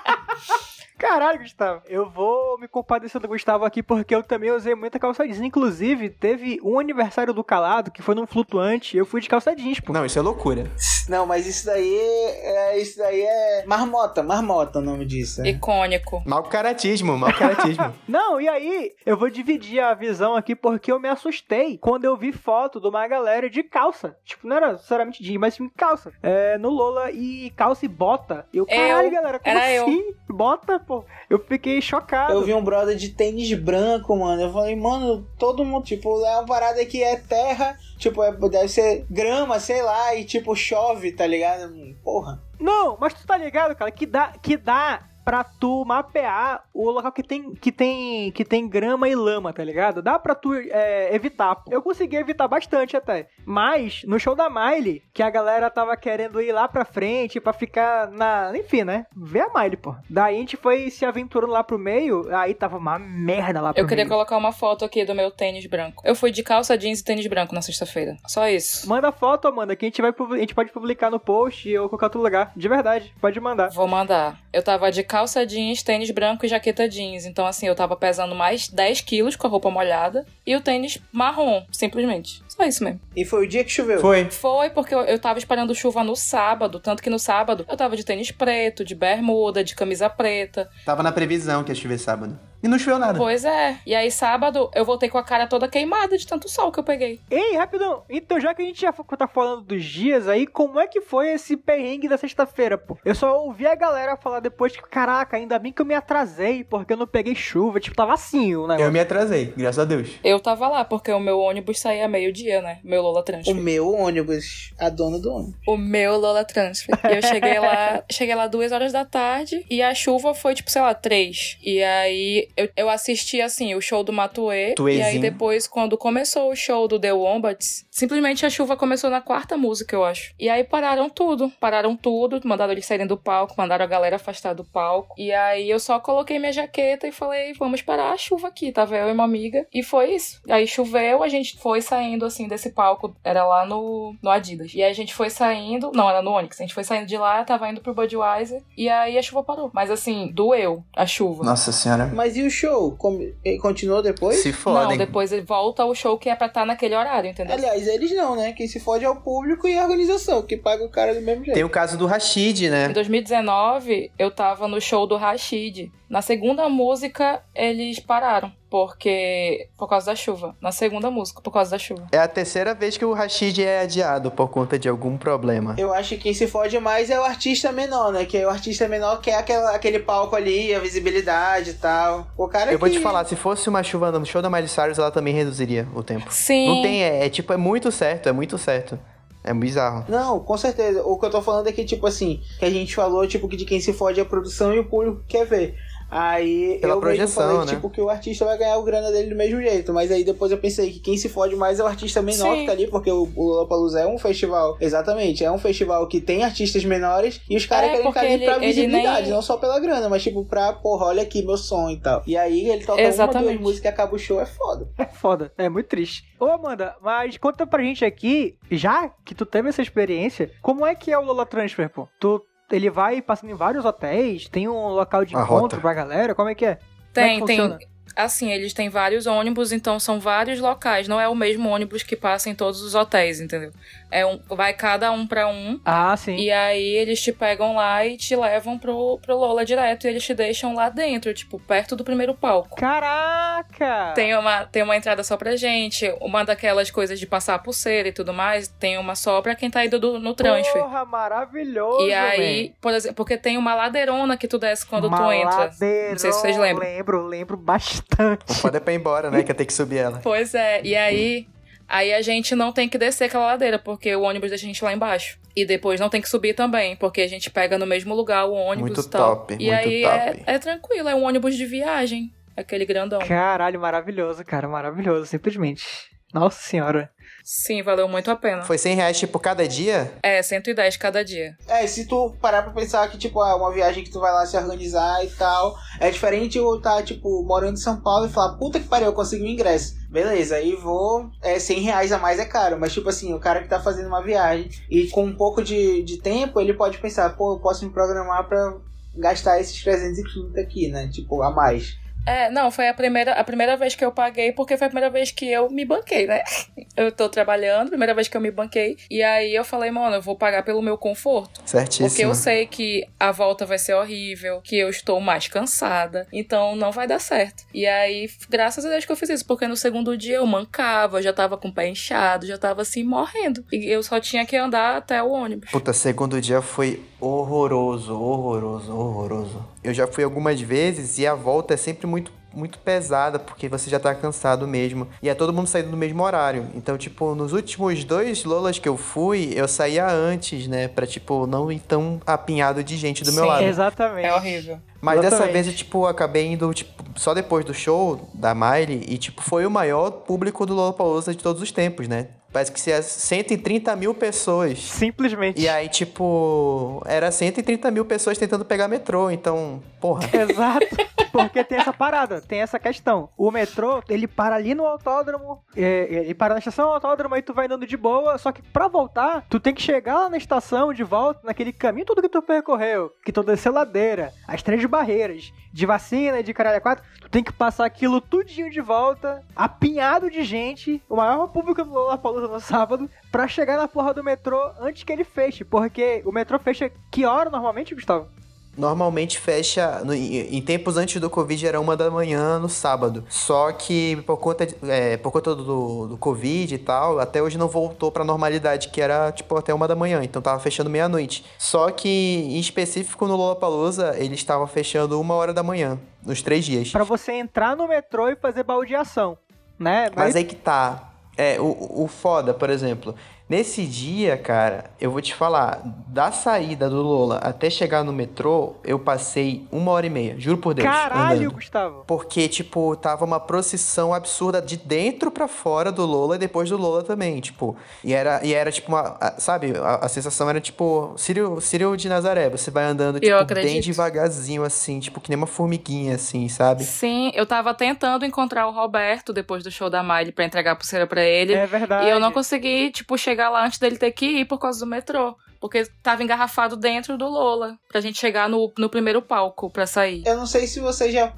Speaker 2: Caralho, Gustavo. Eu vou me compadecer do Gustavo aqui porque eu também usei muita calça jeans. Inclusive, teve um aniversário do Calado que foi num flutuante e eu fui de calça jeans, pô.
Speaker 6: Não, isso é loucura.
Speaker 3: Não, mas isso daí é. Isso daí é. Marmota, marmota o nome disso. né?
Speaker 5: Icônico.
Speaker 6: Mau caratismo, mau caratismo.
Speaker 2: Não, e aí, eu vou dividir a visão aqui porque eu me assustei quando eu vi foto de uma galera de calça. Tipo, não era necessariamente jeans, mas sim calça. É, no Lola e calça e bota. Eu, caralho, galera, como
Speaker 5: Era eu.
Speaker 2: assim? Bota, pô. Eu fiquei chocado.
Speaker 3: Eu vi um brother de tênis branco, mano. Eu falei, mano, todo mundo, tipo, é uma parada que é terra, tipo, é, deve ser grama, sei lá, e tipo, chove, tá ligado? Porra.
Speaker 2: Não, mas tu tá ligado, cara, que dá, que dá pra tu mapear o local que tem, que tem, que tem grama e lama, tá ligado? Dá pra tu é, evitar. Eu consegui evitar bastante até. Mas, no show da Miley, que a galera tava querendo ir lá pra frente pra ficar na. Enfim, né? Ver a Miley, pô. Daí a gente foi se aventurando lá pro meio, aí tava uma merda lá pro
Speaker 5: Eu queria
Speaker 2: meio.
Speaker 5: colocar uma foto aqui do meu tênis branco. Eu fui de calça jeans e tênis branco na sexta-feira. Só isso.
Speaker 2: Manda foto, Amanda, que a gente, vai, a gente pode publicar no post ou qualquer outro lugar. De verdade, pode mandar.
Speaker 5: Vou mandar. Eu tava de calça jeans, tênis branco e jaqueta jeans. Então, assim, eu tava pesando mais 10 quilos com a roupa molhada. E o tênis marrom, simplesmente. Só isso mesmo.
Speaker 3: E foi o dia que choveu.
Speaker 6: Foi.
Speaker 5: Foi porque eu, eu tava esperando chuva no sábado. Tanto que no sábado eu tava de tênis preto, de bermuda, de camisa preta.
Speaker 6: Tava na previsão que ia chover sábado. E não choveu nada.
Speaker 5: Pois é. E aí, sábado, eu voltei com a cara toda queimada de tanto sol que eu peguei.
Speaker 2: Ei, rapidão. Então, já que a gente já tá falando dos dias aí, como é que foi esse perrengue da sexta-feira, pô? Eu só ouvi a galera falar depois que, caraca, ainda bem que eu me atrasei, porque eu não peguei chuva. Tipo, tava assim o negócio.
Speaker 6: Eu me atrasei, graças a Deus.
Speaker 5: Eu tava lá, porque o meu ônibus saía meio-dia, né? Meu Lola
Speaker 3: O
Speaker 5: Transfer.
Speaker 3: meu ônibus, a dona do ônibus.
Speaker 5: O meu Lola Transfer. E eu cheguei lá, cheguei lá duas horas da tarde e a chuva foi, tipo, sei lá, três. E aí eu, eu assisti, assim, o show do Matuê. E aí depois, quando começou o show do The Wombats, simplesmente a chuva começou na quarta música, eu acho. E aí pararam tudo. Pararam tudo, mandaram eles saírem do palco, mandaram a galera afastar do palco. E aí eu só coloquei minha jaqueta e falei, vamos parar a chuva aqui, tava eu e uma amiga. E foi isso. Aí choveu, a gente foi saindo, assim, desse palco. Era lá no, no Adidas. E aí a gente foi saindo, não, era no Onix. A gente foi saindo de lá, tava indo pro Budweiser. E aí a chuva parou. Mas assim, doeu a chuva.
Speaker 6: Nossa senhora.
Speaker 3: Mas e o show? Como- ele continuou depois?
Speaker 6: Se
Speaker 5: Não,
Speaker 6: fodem.
Speaker 5: depois ele volta ao show que é pra estar naquele horário, entendeu?
Speaker 3: Aliás, eles não, né? Quem se fode é o público e a organização, que paga o cara do mesmo jeito.
Speaker 6: Tem o caso do Rashid,
Speaker 5: Em
Speaker 6: né?
Speaker 5: 2019, eu tava no show do Rashid. Na segunda música, eles pararam. Porque. Por causa da chuva. Na segunda música, por causa da chuva.
Speaker 6: É a terceira vez que o Rashid é adiado por conta de algum problema.
Speaker 3: Eu acho que quem se fode mais é o artista menor, né? Que o artista menor quer aquela, aquele palco ali, a visibilidade e tal. O cara
Speaker 6: Eu vou
Speaker 3: que-
Speaker 6: te falar, se fosse uma chuva no show da Miley Cyrus, ela também reduziria o tempo.
Speaker 5: Sim.
Speaker 6: Não tem, é, é tipo, é muito certo, é muito certo. É bizarro.
Speaker 3: Não, com certeza. O que eu tô falando é que, tipo assim, que a gente falou, tipo, que de quem se fode é a produção e o público quer ver. Aí
Speaker 6: Pela
Speaker 3: eu
Speaker 6: projeção,
Speaker 3: mesmo falei,
Speaker 6: né?
Speaker 3: tipo, que o artista vai ganhar o grana dele do mesmo jeito. Mas aí depois eu pensei que quem se fode mais é o artista menor
Speaker 5: Sim.
Speaker 3: que tá ali, porque o, o Lollapalooza é um festival. Exatamente, é um festival que tem artistas menores e os caras
Speaker 5: É,
Speaker 3: querem estar
Speaker 5: porque
Speaker 3: ali pra
Speaker 5: ele-
Speaker 3: visibilidade,
Speaker 5: nem-
Speaker 3: não só pela grana, mas tipo, pra, porra, olha aqui meu som e tal. E aí ele toca uma,
Speaker 5: Exatamente.
Speaker 3: duas músicas e acaba o show, é foda.
Speaker 2: É foda, é muito triste. Ô, Amanda, mas conta pra gente aqui, já que tu teve essa experiência, como é que é o Lola Transfer, pô? Tu, ele vai passando em vários hotéis, tem um local de
Speaker 6: A
Speaker 2: encontro
Speaker 6: rota.
Speaker 2: pra galera, como é que é? É
Speaker 5: Tem,
Speaker 2: que
Speaker 5: tem. Assim, eles têm vários ônibus, então são vários locais. Não é o mesmo ônibus que passa em todos os hotéis, entendeu? É um, vai cada um pra um.
Speaker 2: Ah, sim.
Speaker 5: E aí eles te pegam lá e te levam pro, pro Lola direto. E eles te deixam lá dentro, tipo, perto do primeiro palco.
Speaker 2: Caraca!
Speaker 5: Tem uma, tem uma entrada só pra gente, uma daquelas coisas de passar a pulseira e tudo mais, tem uma só pra quem tá indo do- no transfer.
Speaker 2: Porra, maravilhoso,
Speaker 5: e aí, por exemplo, porque tem uma ladeirona que tu desce quando
Speaker 2: Uma
Speaker 5: tu entra.
Speaker 2: ladeirona,
Speaker 5: Não sei se vocês lembram.
Speaker 2: Lembro, lembro bastante.
Speaker 6: Foda é pra ir embora, né? Que eu tenho que subir ela.
Speaker 5: Pois é, e aí, aí a gente não tem que descer aquela ladeira, porque o ônibus deixa a gente lá embaixo. E depois não tem que subir também, porque a gente pega no mesmo lugar o ônibus
Speaker 6: Muito
Speaker 5: e tal.
Speaker 6: top,
Speaker 5: e
Speaker 6: muito
Speaker 5: aí
Speaker 6: top.
Speaker 5: É, é tranquilo, é um ônibus de viagem, aquele grandão.
Speaker 2: Caralho, maravilhoso, cara, maravilhoso, simplesmente. Nossa senhora.
Speaker 5: Sim, valeu muito a pena.
Speaker 6: Foi 100 reais, tipo, cada dia?
Speaker 5: É, 110 cada dia.
Speaker 3: É, se tu parar pra pensar que, tipo, é uma viagem que tu vai lá se organizar e tal, é diferente eu tá, tipo, morando em São Paulo e falar, puta que pariu, eu consegui um ingresso. Beleza, aí vou, é 100 reais a mais é caro, mas tipo assim, o cara que tá fazendo uma viagem e com um pouco de, de tempo, ele pode pensar, pô, eu posso me programar pra gastar esses 330 aqui, né, tipo, a mais.
Speaker 5: É, não, foi a primeira, a primeira vez que eu paguei, porque foi a primeira vez que eu me banquei, né? Eu tô trabalhando, primeira vez que eu me banquei. E aí eu falei, mano, eu vou pagar pelo meu conforto.
Speaker 6: Certíssimo.
Speaker 5: Porque eu sei que a volta vai ser horrível, que eu estou mais cansada, então não vai dar certo. E aí, graças a Deus que eu fiz isso, porque no segundo dia eu mancava, eu já tava com o pé inchado, já tava assim morrendo. E eu só tinha que andar até o ônibus.
Speaker 6: Puta, segundo dia foi horroroso, horroroso, horroroso. Eu já fui algumas vezes e a volta é sempre muito, muito pesada, porque você já tá cansado mesmo. E é todo mundo saindo no mesmo horário. Então, tipo, nos últimos dois Lolas que eu fui, eu saía antes, né? Pra, tipo, não ir tão apinhado de gente do meu
Speaker 5: Sim.
Speaker 6: lado.
Speaker 2: Exatamente.
Speaker 5: É horrível.
Speaker 6: Mas dessa vez eu, tipo, acabei indo, tipo, só depois do show da Miley e, tipo, foi o maior público do Lollapalooza de todos os tempos, né? Parece que se 130 mil pessoas.
Speaker 2: Simplesmente.
Speaker 6: E aí, tipo, era 130 mil pessoas tentando pegar metrô, então, porra.
Speaker 2: Exato, porque tem essa parada, tem essa questão. O metrô, ele para ali no autódromo, é, ele para na estação autódromo, aí tu vai andando de boa, só que pra voltar, tu tem que chegar lá na estação de volta, naquele caminho todo que tu percorreu, que tu desceu ladeira, as três barreiras, de vacina, de caralho a quatro, tu tem que passar aquilo tudinho de volta, apinhado de gente, o maior público do Lollapalooza no sábado, pra chegar na porra do metrô antes que ele feche, porque o metrô fecha que hora normalmente, Gustavo?
Speaker 6: Normalmente fecha, no- em em tempos antes do Covid era uma da manhã no sábado. Só que por conta, de- é, por conta do, do Covid e tal, até hoje não voltou pra normalidade, que era tipo até uma da manhã, então tava fechando meia-noite. Só que em específico no Lollapalooza, eles estavam fechando uma hora da manhã, nos três dias.
Speaker 2: Pra você entrar no metrô e fazer baldeação, né?
Speaker 6: Mas aí que tá. É, o, o foda, por exemplo. Nesse dia, cara, eu vou te falar, da saída do Lola até chegar no metrô, eu passei uma hora e meia, juro por Deus.
Speaker 2: Caralho,
Speaker 6: andando.
Speaker 2: Gustavo.
Speaker 6: Porque, tipo, tava uma procissão absurda de dentro pra fora do Lola e depois do Lola também, tipo. E era, e era tipo uma. Sabe, a, a sensação era tipo. Círio, Círio de Nazaré. Você vai andando, tipo, bem devagarzinho, assim, tipo, que nem uma formiguinha, assim, sabe?
Speaker 5: Sim, eu tava tentando encontrar o Roberto depois do show da Miley pra entregar a pulseira pra ele.
Speaker 2: É verdade.
Speaker 5: E eu não consegui, tipo, chegar lá antes dele ter que ir por causa do metrô. Porque tava engarrafado dentro do Lola. Pra gente chegar no, no primeiro palco pra sair.
Speaker 3: Eu não sei se vocês já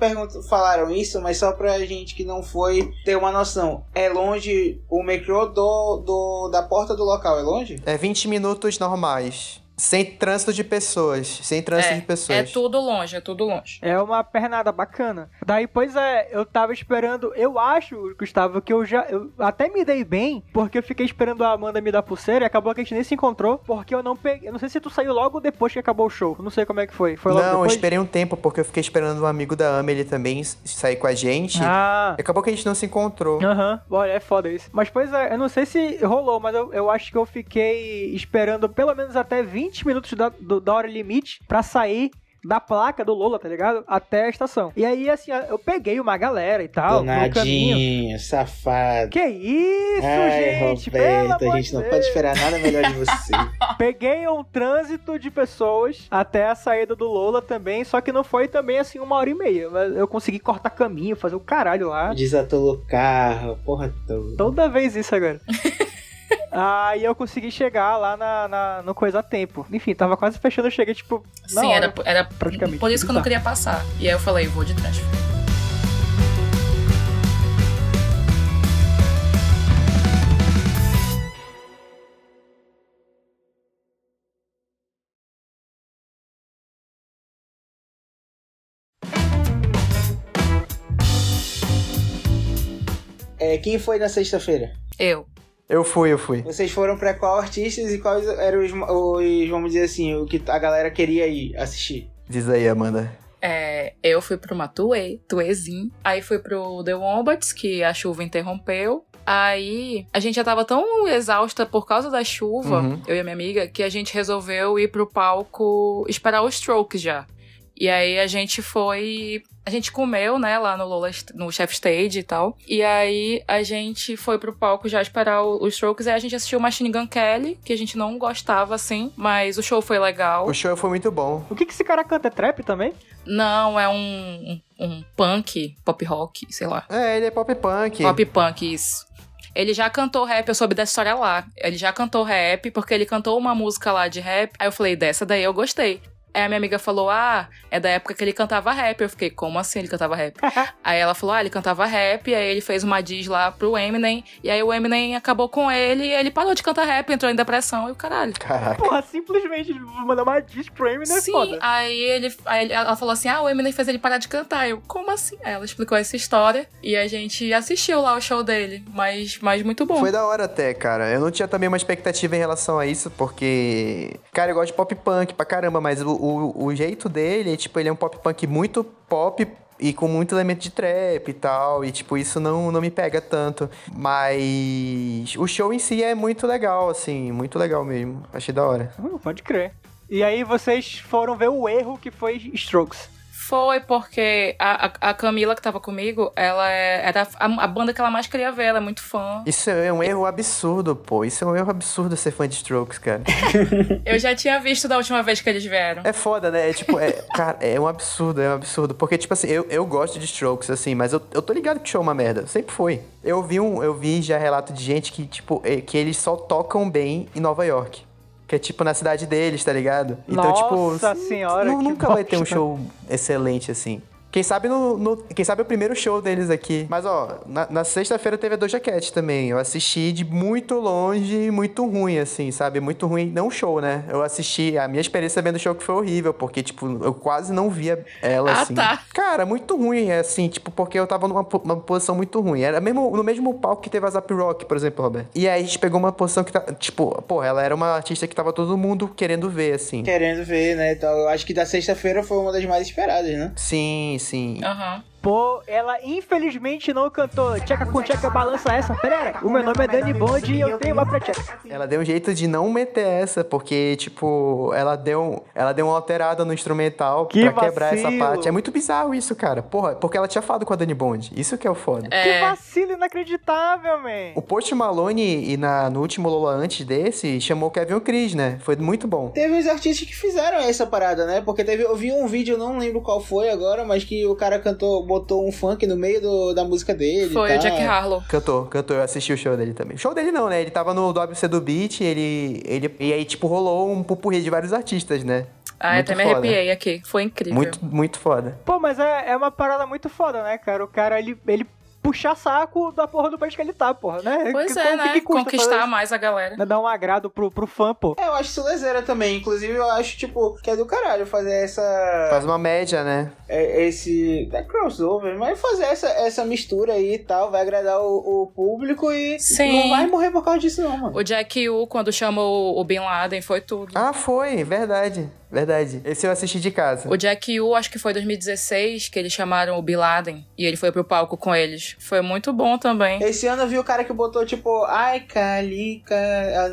Speaker 3: falaram isso, mas só pra gente que não foi ter uma noção. É longe o metrô do, do da porta do local, é longe?
Speaker 6: É 20 minutos normais. Sem trânsito de pessoas. Sem trânsito de pessoas.
Speaker 5: É tudo longe, é tudo longe.
Speaker 2: É uma pernada bacana. Daí, pois é, eu tava esperando. Eu acho, Gustavo, que eu já. Eu até me dei bem, porque eu fiquei esperando a Amanda me dar pulseira e acabou que a gente nem se encontrou, porque eu não peguei. Eu não sei se tu saiu logo depois que acabou o show. Eu Não sei como é que foi. Foi logo
Speaker 6: Não, eu
Speaker 2: depois?
Speaker 6: esperei um tempo, porque eu fiquei esperando um amigo da Amelie também sair com a gente.
Speaker 2: Ah.
Speaker 6: E acabou que a gente não se encontrou.
Speaker 2: Aham, olha, é foda isso. Mas pois é, eu não sei se rolou, mas eu, eu acho que eu fiquei esperando pelo menos até 20 minutos da, do- da hora limite pra sair da placa do Lola, tá ligado? Até a estação. E aí, assim, eu peguei uma galera e tal.
Speaker 3: Donadinho, safado.
Speaker 2: Que isso,
Speaker 3: Ai,
Speaker 2: gente?
Speaker 3: Roberto, a gente não
Speaker 2: Deus.
Speaker 3: pode esperar nada melhor de você.
Speaker 2: Peguei um trânsito de pessoas até a saída do Lola também, só que não foi também assim uma hora e meia. Mas eu consegui cortar caminho, fazer o caralho lá.
Speaker 3: Desatolou o carro, porra toda.
Speaker 2: Toda vez isso agora. Aí eu consegui chegar lá na, na- no coisa a tempo. Enfim, tava quase fechando, eu cheguei, tipo. na
Speaker 5: Sim,
Speaker 2: hora.
Speaker 5: era, era
Speaker 2: praticamente.
Speaker 5: por isso que eu não queria passar. E aí eu falei, vou de transfer.
Speaker 3: É, quem foi na sexta-feira?
Speaker 5: Eu.
Speaker 6: Eu fui, eu fui.
Speaker 3: Vocês foram pra qual artistas e quais eram os, os, vamos dizer assim, o que a galera queria ir assistir?
Speaker 6: Diz aí, Amanda.
Speaker 5: É, eu fui pro Matue, Tuezinho. Aí fui pro The Wombats, que a chuva interrompeu. Aí a gente já tava tão exausta por causa da chuva,
Speaker 6: Uhum.
Speaker 5: eu e a minha amiga, que a gente resolveu ir pro palco esperar os Strokes já. E aí a gente foi. A gente comeu, né, lá no Lola, no Chef Stage e tal. E aí a gente foi pro palco já esperar o- os Strokes. E aí a gente assistiu Machine Gun Kelly, que a gente não gostava assim, mas o show foi legal.
Speaker 6: O show foi muito bom.
Speaker 2: O que, que esse cara canta? É trap também?
Speaker 5: Não, é um, um, um punk, pop rock, sei lá.
Speaker 6: É, ele é pop punk.
Speaker 5: Pop punk, isso. Ele já cantou rap, eu soube dessa história lá. Ele já cantou rap, porque ele cantou uma música lá de rap. Aí eu falei, dessa daí eu gostei. Aí a minha amiga falou, ah, é da época que ele cantava rap. Eu fiquei, como assim ele cantava rap? aí ela falou, ah, ele cantava rap, aí ele fez uma diz lá pro Eminem, e aí o Eminem acabou com ele, e ele parou de cantar rap, entrou em depressão, e o caralho.
Speaker 6: Caraca.
Speaker 2: Porra, simplesmente mandar uma diss pro Eminem é
Speaker 5: Sim,
Speaker 2: foda.
Speaker 5: aí, ele, aí ela falou assim: ah, o Eminem fez ele parar de cantar. Eu, como assim? Aí ela explicou essa história e a gente assistiu lá o show dele, mas, mas muito bom.
Speaker 6: Foi da hora até, cara. Eu não tinha também uma expectativa em relação a isso, porque. Cara, eu gosto de pop punk pra caramba, mas o, o, o jeito dele, tipo, ele é um pop punk muito pop e com muito elemento de trap e tal. E, tipo, isso não, não me pega tanto. Mas. O show em si é muito legal, assim, muito legal mesmo. Achei da hora.
Speaker 2: Hum, pode crer. E aí vocês foram ver o erro que foi Strokes.
Speaker 5: Foi porque a, a, a Camila que tava comigo, ela é- era a, a banda que ela mais queria ver, ela é muito fã.
Speaker 6: Isso é um erro absurdo, pô. Isso é um erro absurdo ser fã de Strokes, cara.
Speaker 5: Eu já tinha visto da última vez que eles vieram.
Speaker 6: É foda, né? É tipo, é, cara, é um absurdo, é um absurdo. Porque, tipo assim, eu, eu gosto de Strokes, assim, mas eu, eu tô ligado que o show é uma merda. Sempre foi. Eu vi, um, eu vi já relato de gente que, tipo, é, que eles só tocam bem em Nova York. Que é tipo na cidade deles, tá ligado? Então,
Speaker 2: Nossa
Speaker 6: tipo.
Speaker 2: senhora,
Speaker 6: nunca vai ter um show excelente assim. Quem sabe no, no- quem sabe o primeiro show deles aqui. Mas ó, na, na sexta-feira teve a Doja Cat também. Eu assisti de muito longe, muito ruim assim, sabe? Muito ruim, não show, né? Eu assisti a minha experiência vendo o show que foi horrível, porque tipo, eu quase não via ela
Speaker 5: Ah,
Speaker 6: assim.
Speaker 5: tá.
Speaker 6: Cara, muito ruim, assim, tipo, porque eu tava numa, po- uma posição muito ruim. Era mesmo, no mesmo palco que teve a Zap Rock, por exemplo, Roberto. E aí a gente pegou uma posição que tá, tipo, pô, ela era uma artista que tava todo mundo querendo ver, assim.
Speaker 3: Querendo ver, né? Então, eu acho que da sexta-feira foi uma das mais esperadas, né?
Speaker 6: Sim, sim.
Speaker 5: Aham.
Speaker 2: Pô, ela infelizmente não cantou Tcheca com tcheca, balança essa. Pera, o meu nome é Dani Bond e eu tenho uma pra tcheca.
Speaker 6: Ela deu um jeito de não meter essa, porque, tipo, ela deu, ela deu uma alterada no instrumental
Speaker 2: Que
Speaker 6: pra quebrar essa
Speaker 2: vacilo.
Speaker 6: parte. É muito bizarro isso, cara. Porra, porque ela tinha falado com a Dani Bond. Isso que é o foda.
Speaker 2: Que
Speaker 5: É.
Speaker 2: vacilo inacreditável, man.
Speaker 6: O Post Malone, e na, no último Lola antes desse, chamou o Kevin Chris, né? Foi muito bom.
Speaker 3: Teve os artistas que fizeram essa parada, né? Porque teve, eu vi um vídeo, não lembro qual foi agora, mas que o cara cantou, botou um funk no meio do- da música dele.
Speaker 5: Foi o. Jack Harlow.
Speaker 6: Cantou, cantou, eu assisti o show dele também. Show dele não, né? Ele tava no WC do Beat, ele, ele. E aí, tipo, rolou um pupurri de vários artistas, né?
Speaker 5: Ah, eu
Speaker 6: Muito
Speaker 5: até me
Speaker 6: foda.
Speaker 5: arrepiei aqui. Foi incrível.
Speaker 6: Muito, muito foda.
Speaker 2: Pô, mas é, é uma parada muito foda, né, cara? O cara, ele, ele puxa saco da porra do país que ele tá, porra, né?
Speaker 5: Pois
Speaker 2: Que-
Speaker 5: é, né?
Speaker 2: que
Speaker 5: Conquistar mais a galera.
Speaker 2: Né, Dar um agrado pro, pro fã, pô.
Speaker 3: É, eu acho isso lezeira também. Inclusive, eu acho, tipo, que é do caralho fazer essa.
Speaker 6: Faz uma média, né?
Speaker 3: é, esse. É crossover, mas fazer essa, essa mistura aí e tal, vai agradar o, o público e
Speaker 5: Sim.
Speaker 3: não vai morrer por causa disso, não, mano.
Speaker 5: O Jack U, quando chamou o Bin Laden, foi tudo.
Speaker 6: Ah, foi, verdade. Verdade. Esse eu assisti de casa.
Speaker 5: O Jack U, acho que foi 2016, que eles chamaram o Bin Laden. E ele foi pro palco com eles. Foi muito bom também.
Speaker 3: Esse ano eu vi o cara que botou, tipo, ai, Calica,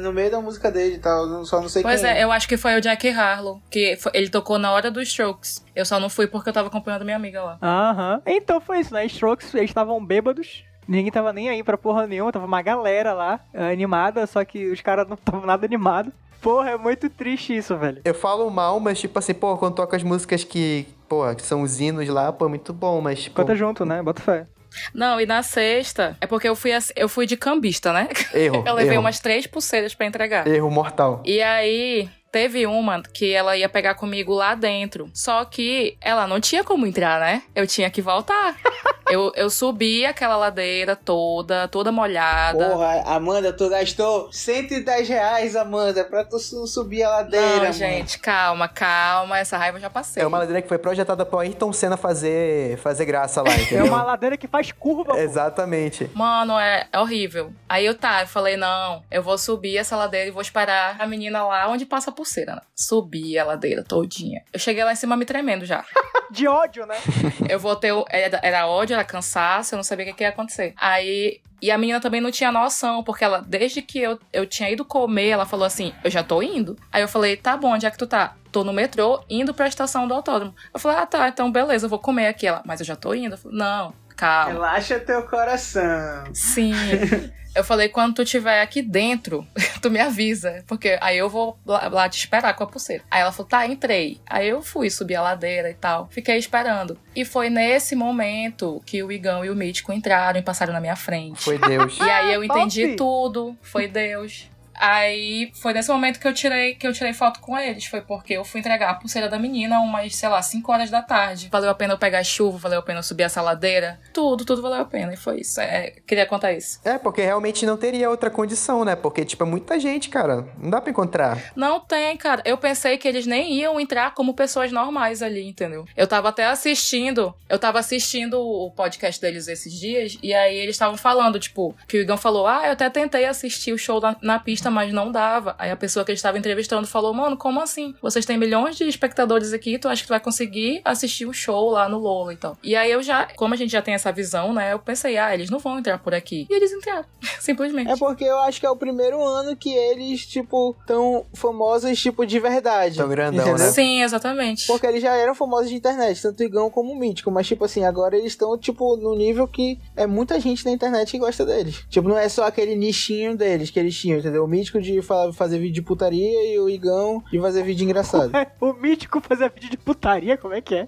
Speaker 3: no meio da música dele e tal. não- Só não sei
Speaker 5: Pois
Speaker 3: quem
Speaker 5: é, eu acho que foi o Jack Harlow, que foi- ele tocou na hora dos Strokes. Eu só não fui porque eu tava acompanhando minha amiga lá.
Speaker 2: Aham. Então foi isso, né? Strokes, eles estavam bêbados. Ninguém tava nem aí pra porra nenhuma. Tava uma galera lá, eh, animada, só que os caras não estavam nada animados. Porra, é muito triste isso, velho.
Speaker 6: Eu falo mal, mas tipo assim, pô, quando toca as músicas que, pô, que são os hinos lá, pô, é muito bom, mas tipo,
Speaker 2: Canta junto, né? Bota fé.
Speaker 5: Não, e na sexta, é porque eu fui, eu fui de cambista, né?
Speaker 6: erro,
Speaker 5: Eu levei
Speaker 6: erro,
Speaker 5: umas três pulseiras pra entregar.
Speaker 6: erro mortal.
Speaker 5: E aí, teve uma que ela ia pegar comigo lá dentro. Só que ela não tinha como entrar, né? Eu tinha que voltar. eu, eu subi aquela ladeira toda, toda molhada.
Speaker 3: Porra, Amanda, tu gastou 110 reais, Amanda, pra tu su- subir a ladeira,
Speaker 5: Não, gente, calma, calma. Essa raiva já passei.
Speaker 6: É uma ladeira que foi projetada pro Ayrton Senna fazer, fazer graça lá,
Speaker 2: É uma ladeira que faz curva, pô.
Speaker 6: Exatamente.
Speaker 5: Mano, é, é horrível. Aí eu tá, eu falei, não, eu vou subir essa ladeira e vou esperar a menina lá onde passa a pulseira, né? Subi a ladeira todinha. Eu cheguei lá em cima me tremendo já.
Speaker 2: De ódio, né?
Speaker 5: Eu o- Era, era ódio, era cansaço, eu não sabia o que, que ia acontecer. Aí. E a menina também não tinha noção, porque ela, desde que eu, eu tinha ido comer, ela falou assim: Eu já tô indo. Aí eu falei: Tá bom, onde é que tu tá? Tô no metrô, indo pra estação do autódromo. Eu falei: Ah, tá, então beleza, eu vou comer aqui. Ela, mas eu já tô indo. Eu falei: Não, calma.
Speaker 3: Relaxa teu coração.
Speaker 5: Sim. Eu falei, quando tu estiver aqui dentro, tu me avisa. Porque aí eu vou lá, lá te esperar com a pulseira. Aí ela falou, tá, entrei. Aí eu fui subir a ladeira e tal. Fiquei esperando. E foi nesse momento que o Igão e o Mítico entraram e passaram na minha frente.
Speaker 6: Foi Deus.
Speaker 5: E aí eu entendi
Speaker 2: top!
Speaker 5: tudo. Foi Deus. Aí foi nesse momento que eu tirei que eu tirei foto com eles. Foi porque eu fui entregar a pulseira da menina umas, sei lá, 5 horas da tarde. Valeu a pena eu pegar chuva, valeu a pena eu subir essa ladeira. Tudo, tudo valeu a pena. E foi isso. É, queria contar isso.
Speaker 6: É, porque realmente não teria outra condição, né? Porque, tipo, é muita gente, cara. Não dá pra encontrar.
Speaker 5: Não tem, cara. Eu pensei que eles nem iam entrar como pessoas normais ali, entendeu? Eu tava até assistindo, eu tava assistindo o podcast deles esses dias, e aí eles estavam falando, tipo, que o Igão falou: Ah, eu até tentei assistir o show na, na pista, mas não dava. Aí a pessoa que eles estavam entrevistando falou: Mano, como assim? Vocês têm milhões de espectadores aqui, tu acha que tu vai conseguir assistir o show lá no Lola e tal. E aí eu já, como a gente já tem essa visão, né? Eu pensei, ah, eles não vão entrar por aqui. E eles entraram, simplesmente.
Speaker 3: É porque eu acho que é o primeiro ano que eles, tipo, tão famosos, tipo, de verdade.
Speaker 6: Tão grandão,
Speaker 3: entendeu?
Speaker 6: né?
Speaker 5: Sim, exatamente.
Speaker 3: Porque eles já eram famosos de internet, tanto o Igão como o Mítico. Mas, tipo assim, agora eles estão, tipo, no nível que é muita gente na internet que gosta deles. Tipo, não é só aquele nichinho deles que eles tinham, entendeu? O Mítico de fa- fazer vídeo de putaria e o Igão de fazer vídeo engraçado.
Speaker 2: o mítico fazia vídeo de putaria, como é que é?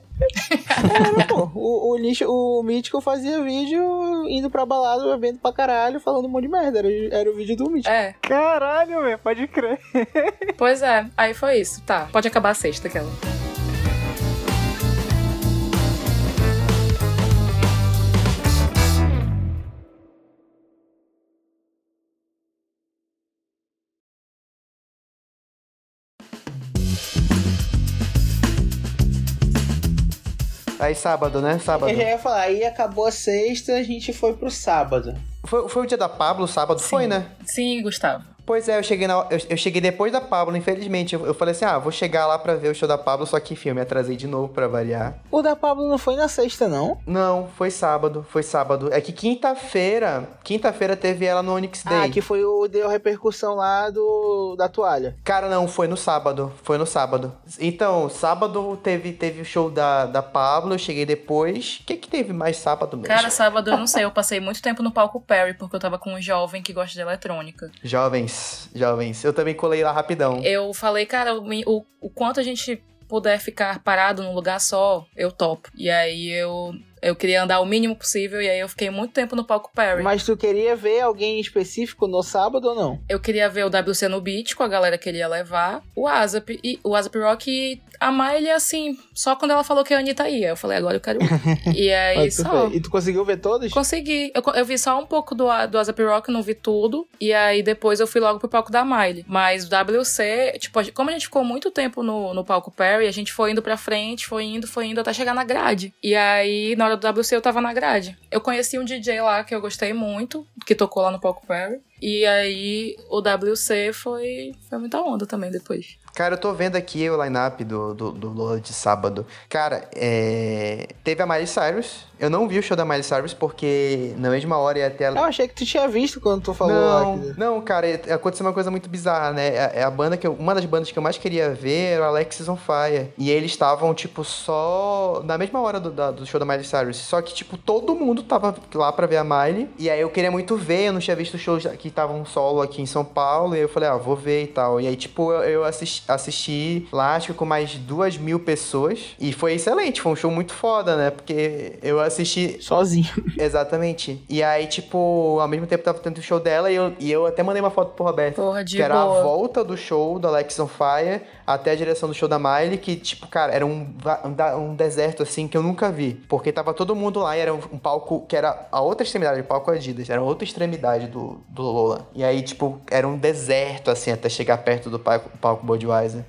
Speaker 3: Era, pô. O, o, lixo, o Mítico fazia vídeo indo pra balada, bebendo pra caralho, falando um monte de merda. Era, era o vídeo do Mítico.
Speaker 5: É,
Speaker 2: Caralho, velho, pode crer.
Speaker 5: pois é. Aí foi isso. Tá, pode acabar a sexta, aquela.
Speaker 6: Aí sábado, né? Sábado.
Speaker 3: Eu já ia falar, aí acabou a sexta, a gente foi pro sábado.
Speaker 6: Foi, foi o dia da Pablo, sábado? Foi,
Speaker 5: Sim.
Speaker 6: né?
Speaker 5: Sim, Gustavo.
Speaker 6: Pois é, eu cheguei, na, eu, eu cheguei depois da Pablo, infelizmente. Eu, eu falei assim, ah, vou chegar lá pra ver o show da Pablo, só que, enfim, eu me atrasei de novo pra variar.
Speaker 3: O da Pablo não foi na sexta, não?
Speaker 6: Não, foi sábado, foi sábado. É que quinta-feira, quinta-feira teve ela no Onyx Day.
Speaker 3: Ah, que foi o deu repercussão lá do da toalha.
Speaker 6: Cara, não, foi no sábado. Foi no sábado. Então, sábado teve, teve o show da, da Pablo, eu cheguei depois. O que que teve mais sábado mesmo?
Speaker 5: Cara, sábado eu não sei, eu passei muito tempo no palco Perry, porque eu tava com um jovem que gosta de eletrônica.
Speaker 6: Jovens, jovens. Eu também colei lá rapidão.
Speaker 5: Eu falei, cara, o, o, o quanto a gente puder ficar parado num lugar só, eu topo. E aí eu, eu queria andar o mínimo possível, e aí eu fiquei muito tempo no palco Perry.
Speaker 3: Mas tu queria ver alguém específico no sábado ou não?
Speaker 5: Eu queria ver o WC no Beach com a galera que ele ia levar, o Azap, e o Azap Rock e a Miley, assim, só quando ela falou que a Anitta ia. Eu falei, agora eu quero ir. E aí
Speaker 3: tu
Speaker 5: só.
Speaker 3: E tu conseguiu ver todos?
Speaker 5: Consegui. Eu, eu vi só um pouco do, do Azap Rock, não vi tudo. E aí depois eu fui logo pro palco da Miley. Mas o WC, tipo, como a gente ficou muito tempo no, no palco Perry, a gente foi indo pra frente, foi indo, foi indo até chegar na grade. E aí, na hora do WC, eu tava na grade. Eu conheci um DJ lá que eu gostei muito, que tocou lá no palco Perry. E aí o WC foi, foi muita onda também depois.
Speaker 6: Cara, eu tô vendo aqui o line-up do, do, do Lola de sábado. Cara, é... teve a Miley Cyrus. Eu não vi o show da Miley Cyrus porque na mesma hora ia ter ela.
Speaker 3: Eu achei que tu tinha visto quando tu falou lá.
Speaker 6: Não,
Speaker 3: que-
Speaker 6: não, cara, é- aconteceu uma coisa muito bizarra, né? É é a banda que eu, uma das bandas que eu mais queria ver era o Alexis on Fire. E eles estavam, tipo, só na mesma hora do, da- do show da Miley Cyrus. Só que, tipo, todo mundo tava lá pra ver a Miley. E aí eu queria muito ver, eu não tinha visto shows que estavam solo aqui em São Paulo. E eu falei, ah, vou ver e tal. E aí, tipo, eu, eu assisti, assisti lá, acho que com mais duas mil pessoas. E foi excelente, foi um show muito foda, né? Porque eu assisti
Speaker 3: Sozinho.
Speaker 6: Exatamente. E aí, tipo, ao mesmo tempo tava tendo o show dela e eu, e eu até mandei uma foto pro Roberto.
Speaker 5: Porra, de
Speaker 6: que era
Speaker 5: boa.
Speaker 6: a volta do show do Alex on Fire até a direção do show da Miley, que, tipo, cara, era um, um deserto assim que eu nunca vi. Porque tava todo mundo lá e era um, um palco que era a outra extremidade, o palco Adidas, era a outra extremidade do, do Lola. E aí, tipo, era um deserto assim até chegar perto do palco, palco Budweiser.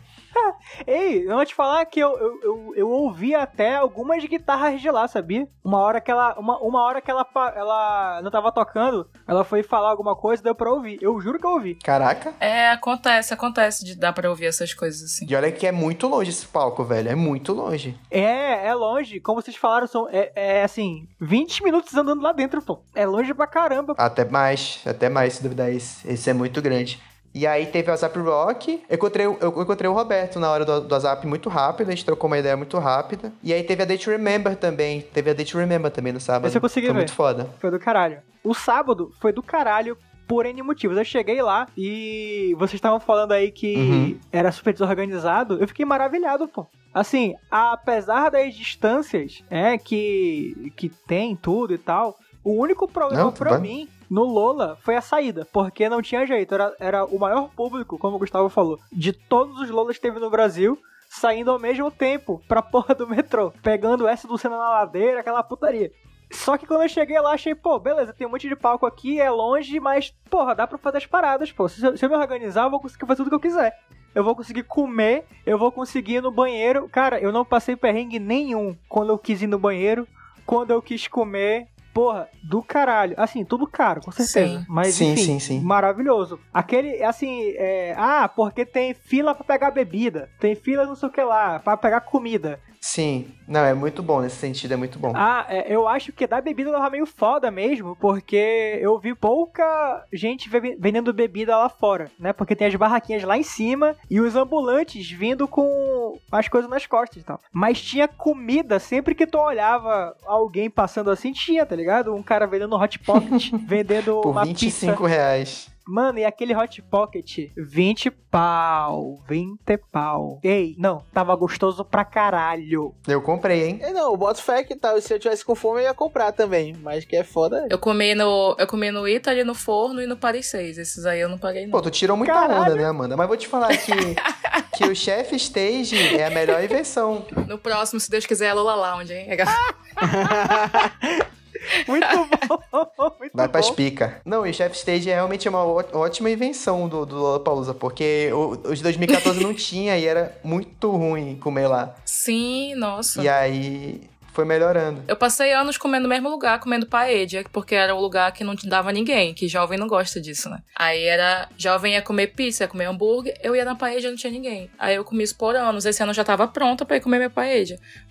Speaker 2: Ei, eu vou te falar que eu, eu, eu, eu ouvi até algumas guitarras de lá, sabia? Uma hora que ela. Uma, uma hora que ela, ela não tava tocando, ela foi falar alguma coisa, deu pra ouvir. Eu juro que eu ouvi.
Speaker 6: Caraca.
Speaker 5: É, acontece, acontece de dar pra ouvir essas coisas assim.
Speaker 6: E olha que é muito longe esse palco, velho. É muito longe.
Speaker 2: É, é longe. Como vocês falaram, são, é, é assim, 20 minutos andando lá dentro, pô. É longe pra caramba.
Speaker 6: Até mais, até mais, se duvidar, esse, esse é muito grande. E aí teve o WhatsApp Rock, eu encontrei, o- eu encontrei o Roberto na hora do, do WhatsApp muito rápido, a gente trocou uma ideia muito rápida. E aí teve a Date Remember também, teve a Date Remember também no sábado.
Speaker 2: Esse eu consegui
Speaker 6: Foi
Speaker 2: ver.
Speaker 6: muito foda.
Speaker 2: Foi do caralho. O sábado foi do caralho por N motivos. Eu cheguei lá e vocês estavam falando aí que
Speaker 6: Uhum.
Speaker 2: era super desorganizado. Eu fiquei maravilhado, pô. Assim, apesar das distâncias é, que, que tem tudo e tal, o único problema
Speaker 6: bem.
Speaker 2: mim no Lola foi a saída, porque não tinha jeito. Era, era o maior público, como o Gustavo falou, de todos os Lolas que teve no Brasil. Saindo ao mesmo tempo pra porra do metrô, pegando essa do cena na ladeira, aquela putaria. Só que quando eu cheguei lá, achei, pô, beleza, tem um monte de palco aqui, é longe, mas, porra, dá pra fazer as paradas, pô. Se, eu- se eu me organizar, eu vou conseguir fazer tudo que eu quiser. Eu vou conseguir comer, eu vou conseguir ir no banheiro. Cara, eu não passei perrengue nenhum quando eu quis ir no banheiro, quando eu quis comer. Porra, do caralho. Assim, tudo caro, com certeza.
Speaker 5: Sim.
Speaker 2: Mas
Speaker 6: Sim,
Speaker 2: enfim,
Speaker 6: sim, sim.
Speaker 2: maravilhoso. Aquele, assim, é, ah, porque tem fila pra pegar bebida, tem fila não sei o que lá, pra pegar comida.
Speaker 6: Sim. Não, é muito bom nesse sentido, é muito bom.
Speaker 2: Ah, é, eu acho que da bebida tava meio foda mesmo, porque eu vi pouca gente ve- vendendo bebida lá fora, né? Porque tem as barraquinhas lá em cima e os ambulantes vindo com as coisas nas costas e tal. Mas tinha comida, sempre que tu olhava alguém passando assim, tinha, tá ligado? Um cara vendendo hot pocket, vendendo
Speaker 6: Por
Speaker 2: uma
Speaker 6: 25
Speaker 2: pizza.
Speaker 6: reais.
Speaker 2: Mano, e aquele hot pocket, 20 pau, 20 pau. Ei, não, tava gostoso pra caralho.
Speaker 6: Eu comprei, hein?
Speaker 3: É, não, o boto fé que tal. Se eu tivesse com fome, eu ia comprar também. Mas que é foda.
Speaker 5: Eu comi no, eu comi no Italy, no Forno e no Paris 6. Esses aí eu não paguei,
Speaker 6: Pô,
Speaker 5: não.
Speaker 6: tu tirou muita
Speaker 2: Caralho.
Speaker 6: onda, né, Amanda? Mas vou te falar que, que o Chef Stage é a melhor invenção.
Speaker 5: No próximo, se Deus quiser, é Lola Lounge, hein?
Speaker 2: Muito bom, muito
Speaker 6: Vai
Speaker 2: bom.
Speaker 6: pras pica. Não, e o Chef Stage é realmente uma ótima invenção do, do Lollapalooza, porque o, os de 2014 não tinha e era muito ruim comer lá.
Speaker 5: Sim, nossa.
Speaker 6: E aí foi melhorando.
Speaker 5: Eu passei anos comendo no mesmo lugar, comendo paella, porque era o lugar que não te dava ninguém, que jovem não gosta disso, né? Aí era, jovem ia comer pizza, ia comer hambúrguer, eu ia na paella não tinha ninguém. Aí eu comi isso por anos, esse ano eu já tava pronta pra ir comer minha paella.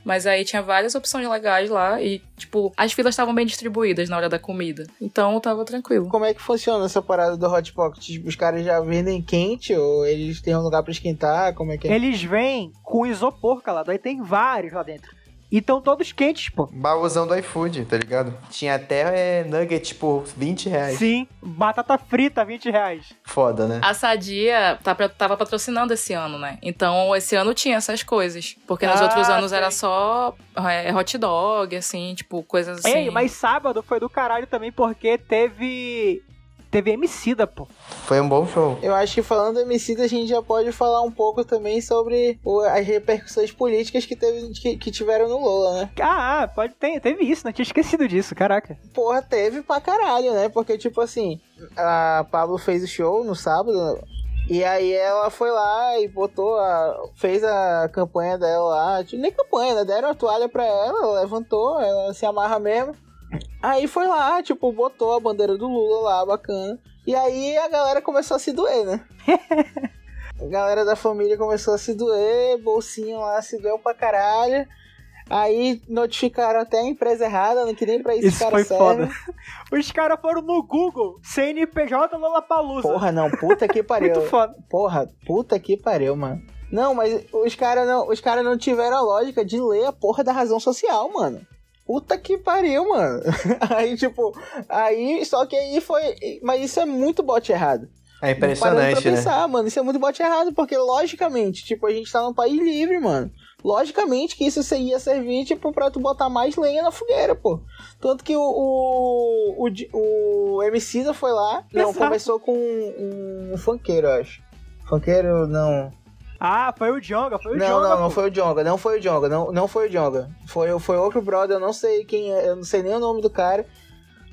Speaker 5: Mas aí tinha várias opções legais lá e, tipo, as filas estavam bem distribuídas na hora da comida. Então eu tava tranquilo.
Speaker 3: Como é que funciona essa parada do Hot Pocket? Tipo, os caras já vendem quente ou eles têm um lugar pra esquentar? Como é que é?
Speaker 2: Eles vêm com isopor, calado. Aí tem vários lá dentro. E estão todos quentes, pô.
Speaker 6: Baúzão do iFood, tá ligado? Tinha até é, nugget por 20 reais.
Speaker 2: Sim, batata frita, 20 reais.
Speaker 6: Foda, né?
Speaker 5: A Sadia tá, pra- tava patrocinando esse ano, né? Então esse ano tinha essas coisas. Porque nos
Speaker 2: Ah,
Speaker 5: outros anos
Speaker 2: sei.
Speaker 5: era só é, hot dog, assim, tipo, coisas assim.
Speaker 2: Ei, mas sábado foi do caralho também porque teve. Teve Emicida, pô.
Speaker 6: Foi um bom show.
Speaker 3: Eu acho que falando do MC, a gente já pode falar um pouco também sobre o- as repercussões políticas que, teve, que, que tiveram no Lola, né?
Speaker 2: Ah, pode ter, teve isso, né? Tinha esquecido disso, caraca.
Speaker 3: Porra, teve pra caralho, né? Porque, tipo assim, a Pablo fez o show no sábado. E aí ela foi lá e botou a. fez a campanha dela lá. Tipo, nem campanha, né? Deram a toalha pra ela, ela levantou, ela se amarra mesmo. Aí foi lá, tipo, botou a bandeira do Lula lá, bacana. E aí a galera começou a se doer, né? a galera da família começou a se doer, bolsinho lá se doeu pra caralho. Aí notificaram até a empresa errada, que nem pra isso,
Speaker 2: Isso
Speaker 3: os
Speaker 2: foi
Speaker 3: servem.
Speaker 2: foda. Os caras foram no Google, CNPJ Lollapalooza.
Speaker 3: Porra, não, puta que pariu.
Speaker 2: Muito foda.
Speaker 3: Porra, puta que pariu, mano. Não, mas os caras não, os cara não tiveram a lógica de ler a porra da razão social, mano. Puta que pariu, mano. Aí, tipo, aí, só que aí foi. Mas isso é muito bote errado.
Speaker 6: É impressionante,
Speaker 3: pra
Speaker 6: né?
Speaker 3: pensar, mano, isso é muito bote errado, porque logicamente, tipo, a gente tá num país livre, mano. Logicamente que isso ia servir, tipo, pra tu botar mais lenha na fogueira, pô. Tanto que o, o, o, o Emicida foi lá, não,
Speaker 2: Exato.
Speaker 3: conversou com um, um funkeiro, eu acho. Funkeiro, não.
Speaker 2: Ah, foi o Jonga, foi o
Speaker 3: Não,
Speaker 2: Jonga.
Speaker 3: não, não foi o Jonga, não foi o Jonga, não, não foi o Jonga. Foi, foi outro brother, eu não sei quem é, eu não sei nem o nome do cara.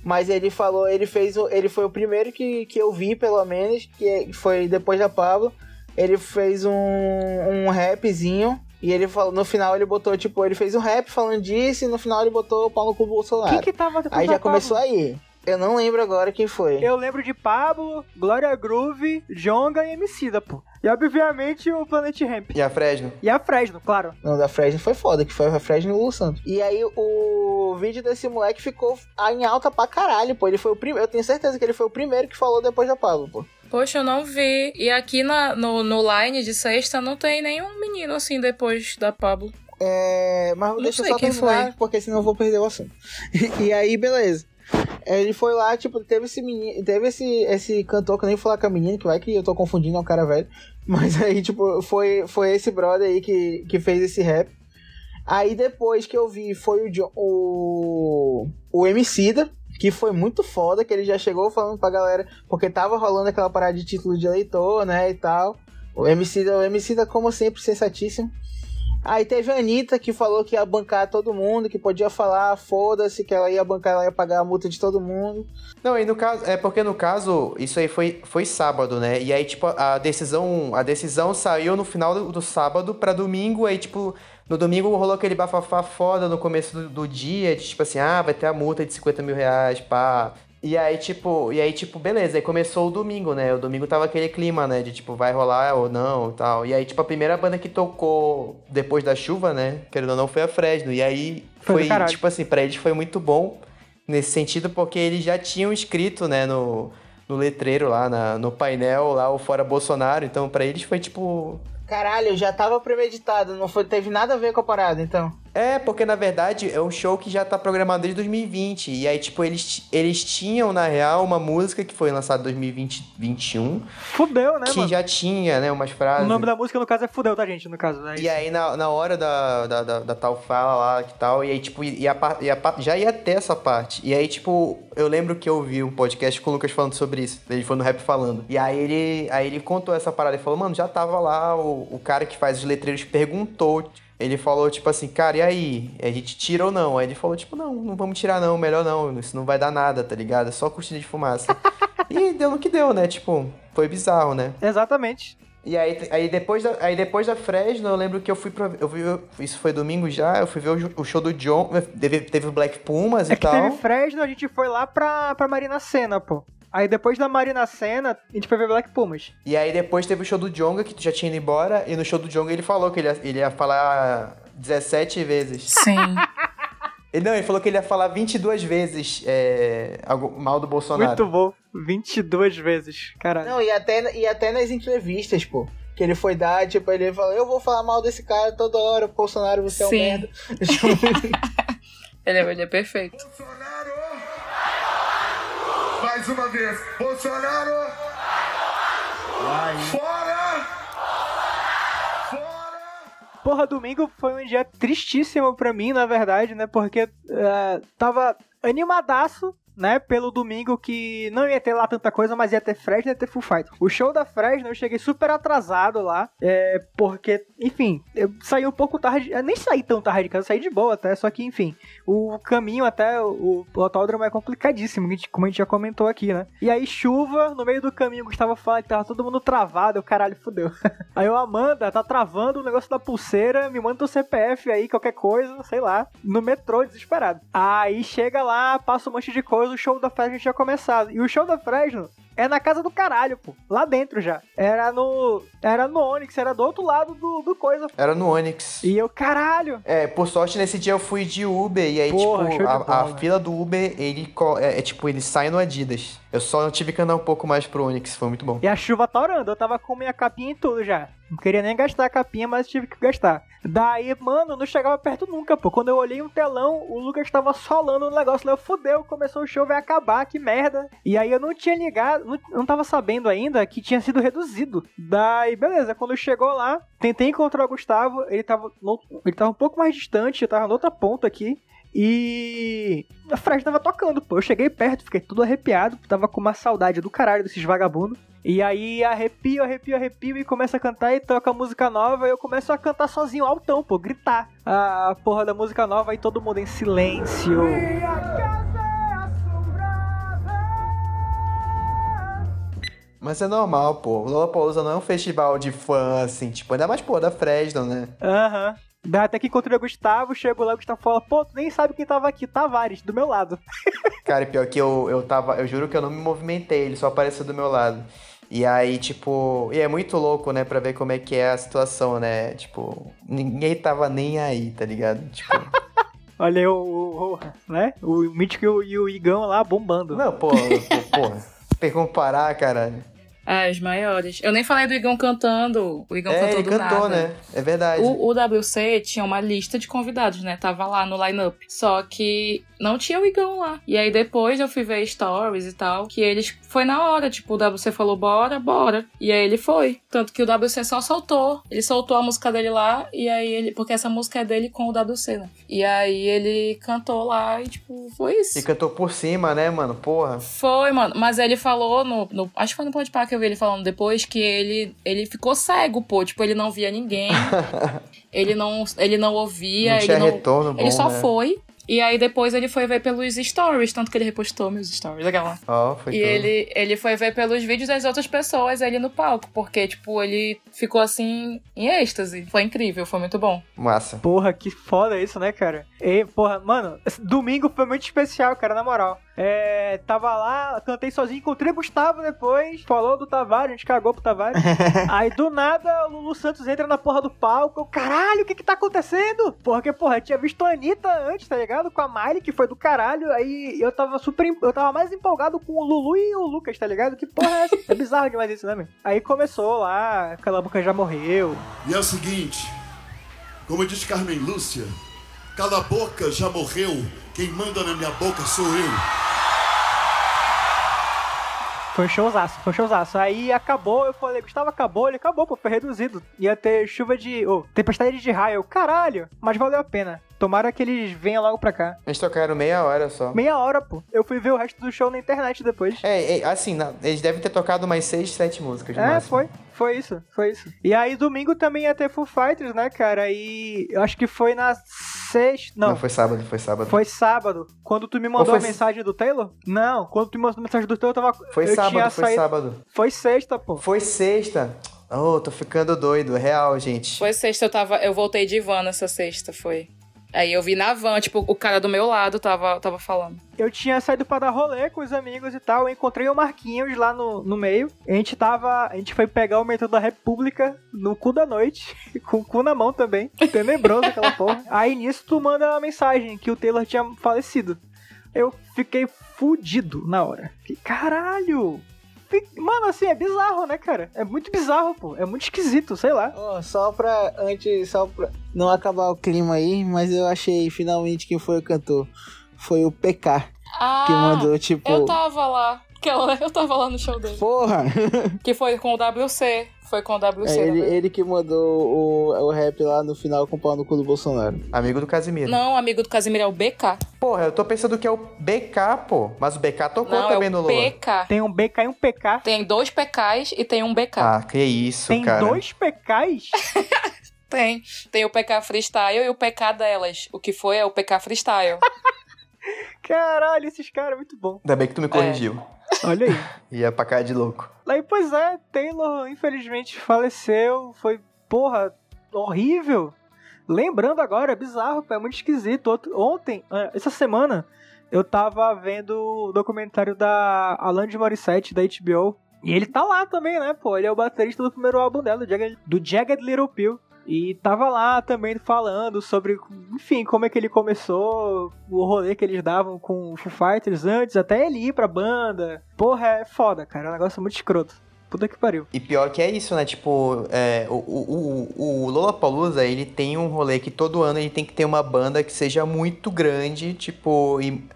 Speaker 3: Mas ele falou, ele fez, o- ele foi o primeiro que, que eu vi, pelo menos, que foi depois da Pablo. Ele fez um, um rapzinho e ele falou, no final ele botou, tipo, ele fez um rap falando disso e no final ele botou o pau no cu do Bolsonaro.
Speaker 2: Quem que tava
Speaker 3: Aí já começou aí. Eu não lembro agora quem foi.
Speaker 2: Eu lembro de Pablo, Glória Groove, Jonga e Emicida, pô. E obviamente o Planet Ramp.
Speaker 6: E a Fresno?
Speaker 2: E a Fresno, claro.
Speaker 3: Não, da Fresno foi foda, que foi a Fresno e o Lulu Santos. E aí o vídeo desse moleque ficou em alta pra caralho, pô. Ele foi o primeiro. Eu tenho certeza que ele foi o primeiro que falou depois da Pablo, pô.
Speaker 5: Poxa, eu não vi. E aqui na, no, no line de sexta não tem nenhum menino assim depois da Pablo.
Speaker 3: É. Mas
Speaker 5: Não
Speaker 3: deixa eu só
Speaker 5: quem
Speaker 3: terminar,
Speaker 5: foi.
Speaker 3: porque senão eu vou perder o assunto. e aí, beleza. Ele foi lá, tipo, teve esse menino, teve esse, esse cantor que eu nem vou falar com a menina, que vai que eu tô confundindo, é um cara velho. Mas aí, tipo, foi, foi esse brother aí que, que fez esse rap. Aí depois que eu vi foi o, Jo- o, o Emicida, que foi muito foda, que ele já chegou falando pra galera, porque tava rolando aquela parada de título de eleitor, né, e tal. O Emicida, o Emicida como sempre, sensatíssimo. Aí teve a Anitta que falou que ia bancar todo mundo, que podia falar, foda-se, que ela ia bancar, ela ia pagar a multa de todo mundo.
Speaker 6: Não, e no caso, é porque no caso, isso aí foi, foi sábado, né? E aí, tipo, a decisão, a decisão saiu no final do, do sábado pra domingo, aí, tipo, no domingo rolou aquele bafafá foda no começo do, do dia, tipo assim, ah, vai ter a multa de 50 mil reais, pá. E aí, tipo, e aí, tipo, beleza, aí começou o domingo, né? O domingo tava aquele clima, né? De tipo, vai rolar ou não e tal. E aí, tipo, a primeira banda que tocou depois da chuva, né? Querendo ou não, foi a Fresno. E aí
Speaker 2: Foi
Speaker 6: foi, tipo assim, pra eles foi muito bom nesse sentido, porque eles já tinham escrito, né, no, no letreiro lá, na- no painel lá, o Fora Bolsonaro. Então, pra eles foi tipo.
Speaker 3: Caralho, já tava premeditado, não foi, teve nada a ver com a parada, então.
Speaker 6: É, porque na verdade é um show que já tá programado desde 2020. E aí, tipo, eles, eles tinham, na real, uma música que foi lançada em 2021,
Speaker 2: Fudeu, né,
Speaker 6: que
Speaker 2: mano?
Speaker 6: já tinha, né, umas
Speaker 2: O
Speaker 6: frases.
Speaker 2: nome da música, no caso, é Fudeu, tá, gente? No caso, né?
Speaker 6: E aí, na, na hora da, da, da, da tal fala lá que tal, e aí, tipo, e a, e já ia ter essa parte. E aí, tipo, eu lembro que eu ouvi um podcast com o Lucas falando sobre isso. Ele foi no rap falando. E aí ele, aí ele contou essa parada. Ele falou, mano, já tava lá, o, o cara que faz os letreiros perguntou. Ele falou, tipo assim, cara, e aí? A gente tira ou não? Aí ele falou, tipo, não, não vamos tirar não, melhor não. Isso não vai dar nada, tá ligado? É só cortina de fumaça. e deu no que deu, né? Tipo, foi bizarro, né?
Speaker 2: Exatamente.
Speaker 6: E aí, aí, depois da, aí depois da Fresno, eu lembro que eu fui pra. Eu vi, isso foi domingo já, eu fui ver o, o show do John. Teve, teve o Black Pumas
Speaker 2: É
Speaker 6: e
Speaker 2: que
Speaker 6: tal.
Speaker 2: teve Fresno, a gente foi lá pra, pra Marina Sena, pô. Aí depois da Marina Sena, a gente foi ver Black Pumas.
Speaker 6: E aí depois teve o show do Jonga, que tu já tinha ido embora. E no show do Jonga ele falou que ele ia, ele ia falar 17 vezes.
Speaker 5: Sim.
Speaker 6: Ele, não, ele falou que ele ia falar 22 vezes é, algo, mal do Bolsonaro.
Speaker 2: Muito bom. 22 vezes. Caralho.
Speaker 3: Não, e até, e até nas entrevistas, pô. Que ele foi dar, tipo, ele falou, eu vou falar mal desse cara toda hora, Bolsonaro, você é um
Speaker 5: Sim.
Speaker 3: merda.
Speaker 5: Ele é, ele é perfeito.
Speaker 1: Bolsonaro! Mais uma vez. Bolsonaro! Fora! Fora!
Speaker 2: Porra, domingo foi um dia tristíssimo pra mim, na verdade, né? Porque é, tava animadaço, né? Pelo domingo que não ia ter lá tanta coisa, mas ia ter Fresno e ia ter Full Fight. O show da Fresno eu cheguei super atrasado lá, é, porque, enfim, eu saí um pouco tarde, eu nem saí tão tarde de casa, saí de boa até, só que, enfim, o caminho até o, o autódromo é complicadíssimo, como a gente já comentou aqui, né? E aí, chuva, no meio do caminho, o Gustavo fala que tava todo mundo travado, eu, caralho, fudeu. Aí o Amanda tá travando o negócio da pulseira, me manda teu CPF aí, qualquer coisa, sei lá, no metrô, desesperado. Aí chega lá, passa um monte de coisa, o show da Fresno tinha começado. E o show da Fresno é na casa do caralho, pô. Lá dentro já. Era no. Era no Onix, era do outro lado do, do coisa.
Speaker 6: Era no Onix.
Speaker 2: E eu, caralho.
Speaker 6: É, por sorte, nesse dia eu fui de Uber e aí,
Speaker 2: Porra,
Speaker 6: tipo, a, a fila do Uber, ele é, é, tipo, ele sai no Adidas. Eu só tive que andar um pouco mais pro Onix, foi muito bom.
Speaker 2: E a chuva tá orando, eu tava com minha capinha e tudo já. Não queria nem gastar a capinha, mas tive que gastar. Daí, mano, não chegava perto nunca, pô. Quando eu olhei um telão, o Lucas tava solando o negócio lá. Eu fudeu, começou o show, vai acabar, que merda. E aí eu não tinha ligado, não, não tava sabendo ainda que tinha sido reduzido. Daí, beleza, quando chegou lá, tentei encontrar o Gustavo, ele tava, no- ele tava um pouco mais distante, eu tava na outra ponta aqui. E a Fred tava tocando, pô. Eu cheguei perto, fiquei tudo arrepiado, tava com uma saudade do caralho desses vagabundos. E aí arrepio, arrepio, arrepio e começa a cantar e toca música nova e eu começo a cantar sozinho, altão, pô, gritar a porra da música nova e todo mundo em silêncio.
Speaker 6: Mas é normal, pô. O Lollapalooza não é um festival de fã, assim, tipo, ainda mais, pô, da Fresno, né?
Speaker 2: Aham. Daí até que encontrei o Gustavo, chego lá, o Gustavo fala, pô, tu nem sabe quem tava aqui, Tavares, do meu lado.
Speaker 6: Cara, pior que eu, eu tava. Eu juro que eu não me movimentei, ele só apareceu do meu lado. E aí, tipo. E é muito louco, né, pra ver como é que é a situação, né? Tipo, ninguém tava nem aí, tá ligado? Tipo.
Speaker 2: Olha aí o, o- né? O Mítico e o, e o Igão lá bombando.
Speaker 6: não, pô, pô, porra. Tem como parar, caralho.
Speaker 5: Ah, os maiores. Eu nem falei do Igão cantando. O Igão
Speaker 6: É,
Speaker 5: cantou
Speaker 6: ele
Speaker 5: do
Speaker 6: cantou,
Speaker 5: nada.
Speaker 6: né? É verdade.
Speaker 5: O, o WC tinha uma lista de convidados, né? Tava lá no line-up. Só que não tinha o Igão lá. E aí depois eu fui ver stories e tal, que eles foi na hora, tipo, o WC falou bora, bora. E aí ele foi. Tanto que o WC só soltou. Ele soltou a música dele lá e aí ele, porque essa música é dele com o WC, né? E aí ele cantou lá e tipo, foi isso.
Speaker 6: E cantou por cima, né, mano? Porra.
Speaker 5: Foi, mano. Mas ele falou no, no- Acho que foi no Podpah que eu vi ele falando depois que ele, ele ficou cego, pô. Tipo, ele não via ninguém. ele, não, ele não ouvia.
Speaker 6: Não tinha
Speaker 5: ele não,
Speaker 6: retorno bom,
Speaker 5: Ele só
Speaker 6: né?
Speaker 5: foi. E aí depois ele foi ver pelos stories, tanto que ele repostou meus stories, aquela.
Speaker 6: Ó, foi
Speaker 5: E
Speaker 6: tudo.
Speaker 5: ele, ele foi ver pelos vídeos das outras pessoas ali no palco, porque, tipo, ele ficou assim em êxtase. Foi incrível, foi muito bom.
Speaker 6: Massa.
Speaker 2: Porra, que foda isso, né, cara? E, porra, mano, domingo foi muito especial, cara, na moral. É, tava lá, cantei sozinho, encontrei o Gustavo depois, falou do Tavares, a gente cagou pro Tavares. Aí do nada o Lulu Santos entra na porra do palco. Eu, caralho, o que que tá acontecendo? Porque, porra, eu tinha visto a Anitta antes, tá ligado? Com a Miley, que foi do caralho. Aí eu tava super. Eu tava mais empolgado com o Lulu e o Lucas, tá ligado? Que porra é essa? É bizarro demais isso, né, meu? Aí começou lá, aquela boca já morreu.
Speaker 4: E é o seguinte, como diz Carmen Lúcia, cala a boca, já morreu. Quem manda na minha boca sou eu.
Speaker 2: Foi showzaço, foi showzaço. Aí acabou, eu falei, Gustavo, acabou, ele acabou, pô, foi reduzido. Ia ter chuva de. Ô, tempestade de raio. Caralho, mas valeu a pena. Tomara que eles venham logo pra cá.
Speaker 6: Eles tocaram meia hora só.
Speaker 2: Meia hora, pô. Eu fui ver o resto do show na internet depois.
Speaker 6: É, é, assim, na- eles devem ter tocado umas seis, sete músicas.
Speaker 2: É,
Speaker 6: máximo.
Speaker 2: foi. Foi isso, foi isso. E aí, domingo também ia ter Foo Fighters, né, cara? E eu acho que foi na sexta. Não,
Speaker 6: Não, foi sábado, foi sábado.
Speaker 2: foi sábado. Quando tu me mandou
Speaker 6: foi
Speaker 2: a mensagem do Taylor? Não, quando tu me mandou a mensagem do Taylor, eu tava.
Speaker 6: Foi
Speaker 2: eu
Speaker 6: sábado,
Speaker 2: tinha
Speaker 6: foi
Speaker 2: saído-
Speaker 6: sábado.
Speaker 2: Foi sexta, pô.
Speaker 6: Foi sexta. Oh, tô ficando doido, real, gente.
Speaker 5: Foi sexta, eu tava. Eu voltei de van nessa sexta, foi. Aí eu vi na van, tipo, o cara do meu lado tava, tava falando.
Speaker 2: Eu tinha saído pra dar rolê com os amigos e tal. Eu encontrei o Marquinhos lá no, no meio. A gente tava. A gente foi pegar o metrô da República no cu da noite. Com o cu na mão também. Tenebroso aquela porra. Aí nisso tu manda uma mensagem que o Taylor tinha falecido. Eu fiquei fudido na hora. Fiquei, caralho! Mano, assim, é bizarro, né, cara? É muito bizarro, pô. É muito esquisito, sei lá.
Speaker 3: Ó, só pra. Antes, só pra não acabar o clima aí, mas eu achei finalmente quem foi o cantor. Foi o PK
Speaker 5: Ah,
Speaker 3: que mandou, tipo.
Speaker 5: eu tava lá. Aquela- Eu tava lá no show dele.
Speaker 3: Porra!
Speaker 5: Que foi com o WC. Foi com o WC.
Speaker 3: É, ele, ele que mandou o, o rap lá no final com o pau no cu do Bolsonaro.
Speaker 6: Amigo do Casimiro.
Speaker 5: Não, amigo do Casimiro é o BK.
Speaker 6: Porra, eu tô pensando que é o BK, pô. Mas o BK tocou
Speaker 5: Não, é
Speaker 6: também
Speaker 5: o
Speaker 6: no Lula.
Speaker 5: PK.
Speaker 2: Tem um BK e um PK.
Speaker 5: Tem dois PKs e tem um BK.
Speaker 6: Ah, que isso,
Speaker 2: Tem
Speaker 6: cara.
Speaker 2: dois PKs?
Speaker 5: Tem. Tem o PK Freestyle e o PK delas. O que foi é o PK Freestyle.
Speaker 2: Caralho, esses caras, muito bom.
Speaker 6: Ainda bem que tu me corrigiu.
Speaker 2: Olha aí.
Speaker 6: Ia pra cara de louco.
Speaker 2: Aí, pois é, Taylor infelizmente faleceu. Foi, porra, horrível. Lembrando agora, é bizarro, é muito esquisito. Outro- Ontem, é, essa semana, eu tava vendo o documentário da Alanis Morissette, da HBO. E ele tá lá também, né, pô? Ele é o baterista do primeiro álbum dela, do Jagged, do Jagged Little Pill. E tava lá também falando sobre, enfim, como é que ele começou, o rolê que eles davam com o Foo Fighters antes, até ele ir pra banda. Porra, é foda, cara. É um negócio muito escroto. Puta que pariu.
Speaker 6: E pior que é isso, né? Tipo, é, o, o, o, Lollapalooza, ele tem um rolê que todo ano ele tem que ter uma banda que seja muito grande, tipo, e,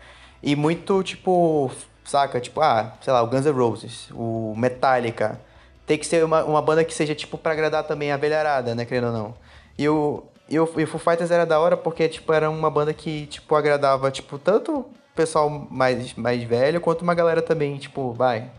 Speaker 6: e muito, tipo, saca? Tipo, ah, sei lá, o Guns N' Roses, o Metallica. Tem que ser uma, uma banda que seja, tipo, pra agradar também a velharada, né, querendo ou não. E o, e o, e o Foo Fighters era da hora porque, tipo, era uma banda que, tipo, agradava, tipo, tanto o pessoal mais, mais velho quanto uma galera também, tipo, vai,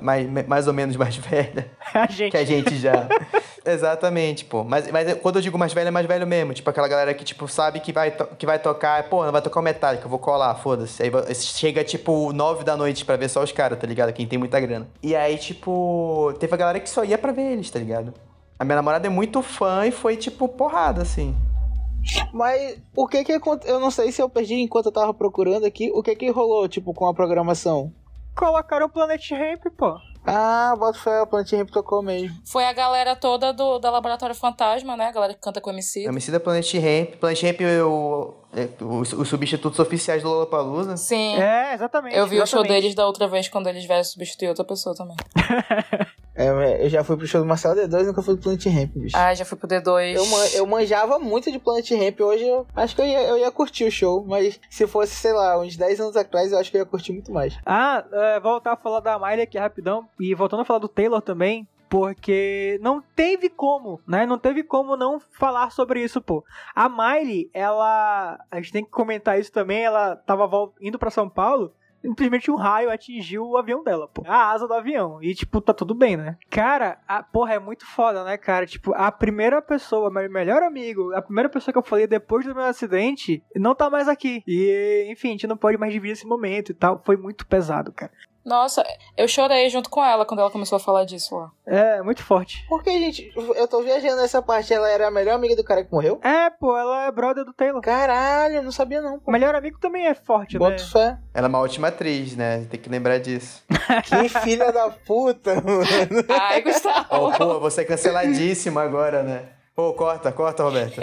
Speaker 6: mais, mais, ou menos mais velha
Speaker 2: A gente.
Speaker 6: que a gente já. Exatamente, pô. Mas, mas quando eu digo mais velho, é mais velho mesmo. Tipo, aquela galera que, tipo, sabe que vai, to- que vai tocar. Pô, não vai tocar o Metallica, eu vou colar, foda-se. Aí chega, tipo, nove da noite pra ver só os caras, tá ligado? Quem tem muita grana. E aí, tipo, teve a galera que só ia pra ver eles, tá ligado? A minha namorada é muito fã e foi, tipo, porrada, assim.
Speaker 3: Mas o que que aconteceu? Eu não sei se eu perdi enquanto eu tava procurando aqui. O que que rolou, tipo, com a programação?
Speaker 2: Colocaram o Planet Ramp, pô.
Speaker 3: Ah, bota fé, o Planet Ramp tocou mesmo.
Speaker 5: Foi a galera toda do, da Laboratório Fantasma, né? A galera que canta com o MC.
Speaker 6: MC da Planet Ramp. Planet Ramp é é o- os substitutos oficiais do Lollapalooza.
Speaker 5: Sim.
Speaker 2: É, exatamente.
Speaker 5: Eu vi o show
Speaker 2: exatamente.
Speaker 5: deles da outra vez quando eles vieram substituir outra pessoa também.
Speaker 3: É, eu já fui pro show do Marcelo D2 nunca fui pro Planet Ramp, bicho.
Speaker 5: Ah, já fui pro D2.
Speaker 3: Eu, man- eu manjava muito de Planet Ramp. Hoje eu acho que eu ia, eu ia curtir o show. Mas se fosse, sei lá, uns 10 anos atrás, eu acho que eu ia curtir muito mais.
Speaker 2: Ah, é, voltar a falar da Miley aqui rapidão. E voltando a falar do Taylor também. Porque não teve como, né? Não teve como não falar sobre isso, pô. A Miley, ela. A gente tem que comentar isso também. Ela tava indo pra São Paulo. simplesmente um raio atingiu o avião dela, pô. A asa do avião. E, tipo, tá tudo bem, né? Cara, a, porra, é muito foda, né, cara? Tipo, a primeira pessoa, meu melhor amigo, a primeira pessoa que eu falei depois do meu acidente, não tá mais aqui. E, enfim, a gente não pode mais dividir esse momento e tal. Foi muito pesado, cara.
Speaker 5: Nossa, eu chorei junto com ela quando ela começou a falar disso lá.
Speaker 2: É, muito forte.
Speaker 3: Porque, gente, eu tô viajando nessa parte, ela era a melhor amiga do cara que morreu?
Speaker 2: É, pô, ela é brother do Taylor.
Speaker 3: Caralho, não sabia não.
Speaker 2: O
Speaker 3: Pô.
Speaker 2: melhor amigo também é forte,
Speaker 3: Boto
Speaker 2: né?
Speaker 3: fé.
Speaker 6: Ela é uma ótima atriz, né? Tem que lembrar disso.
Speaker 3: Que filha da puta, mano.
Speaker 5: Ai, Gustavo.
Speaker 6: Ô, pô, você é canceladíssima agora, né? Ô, corta, corta, Roberta.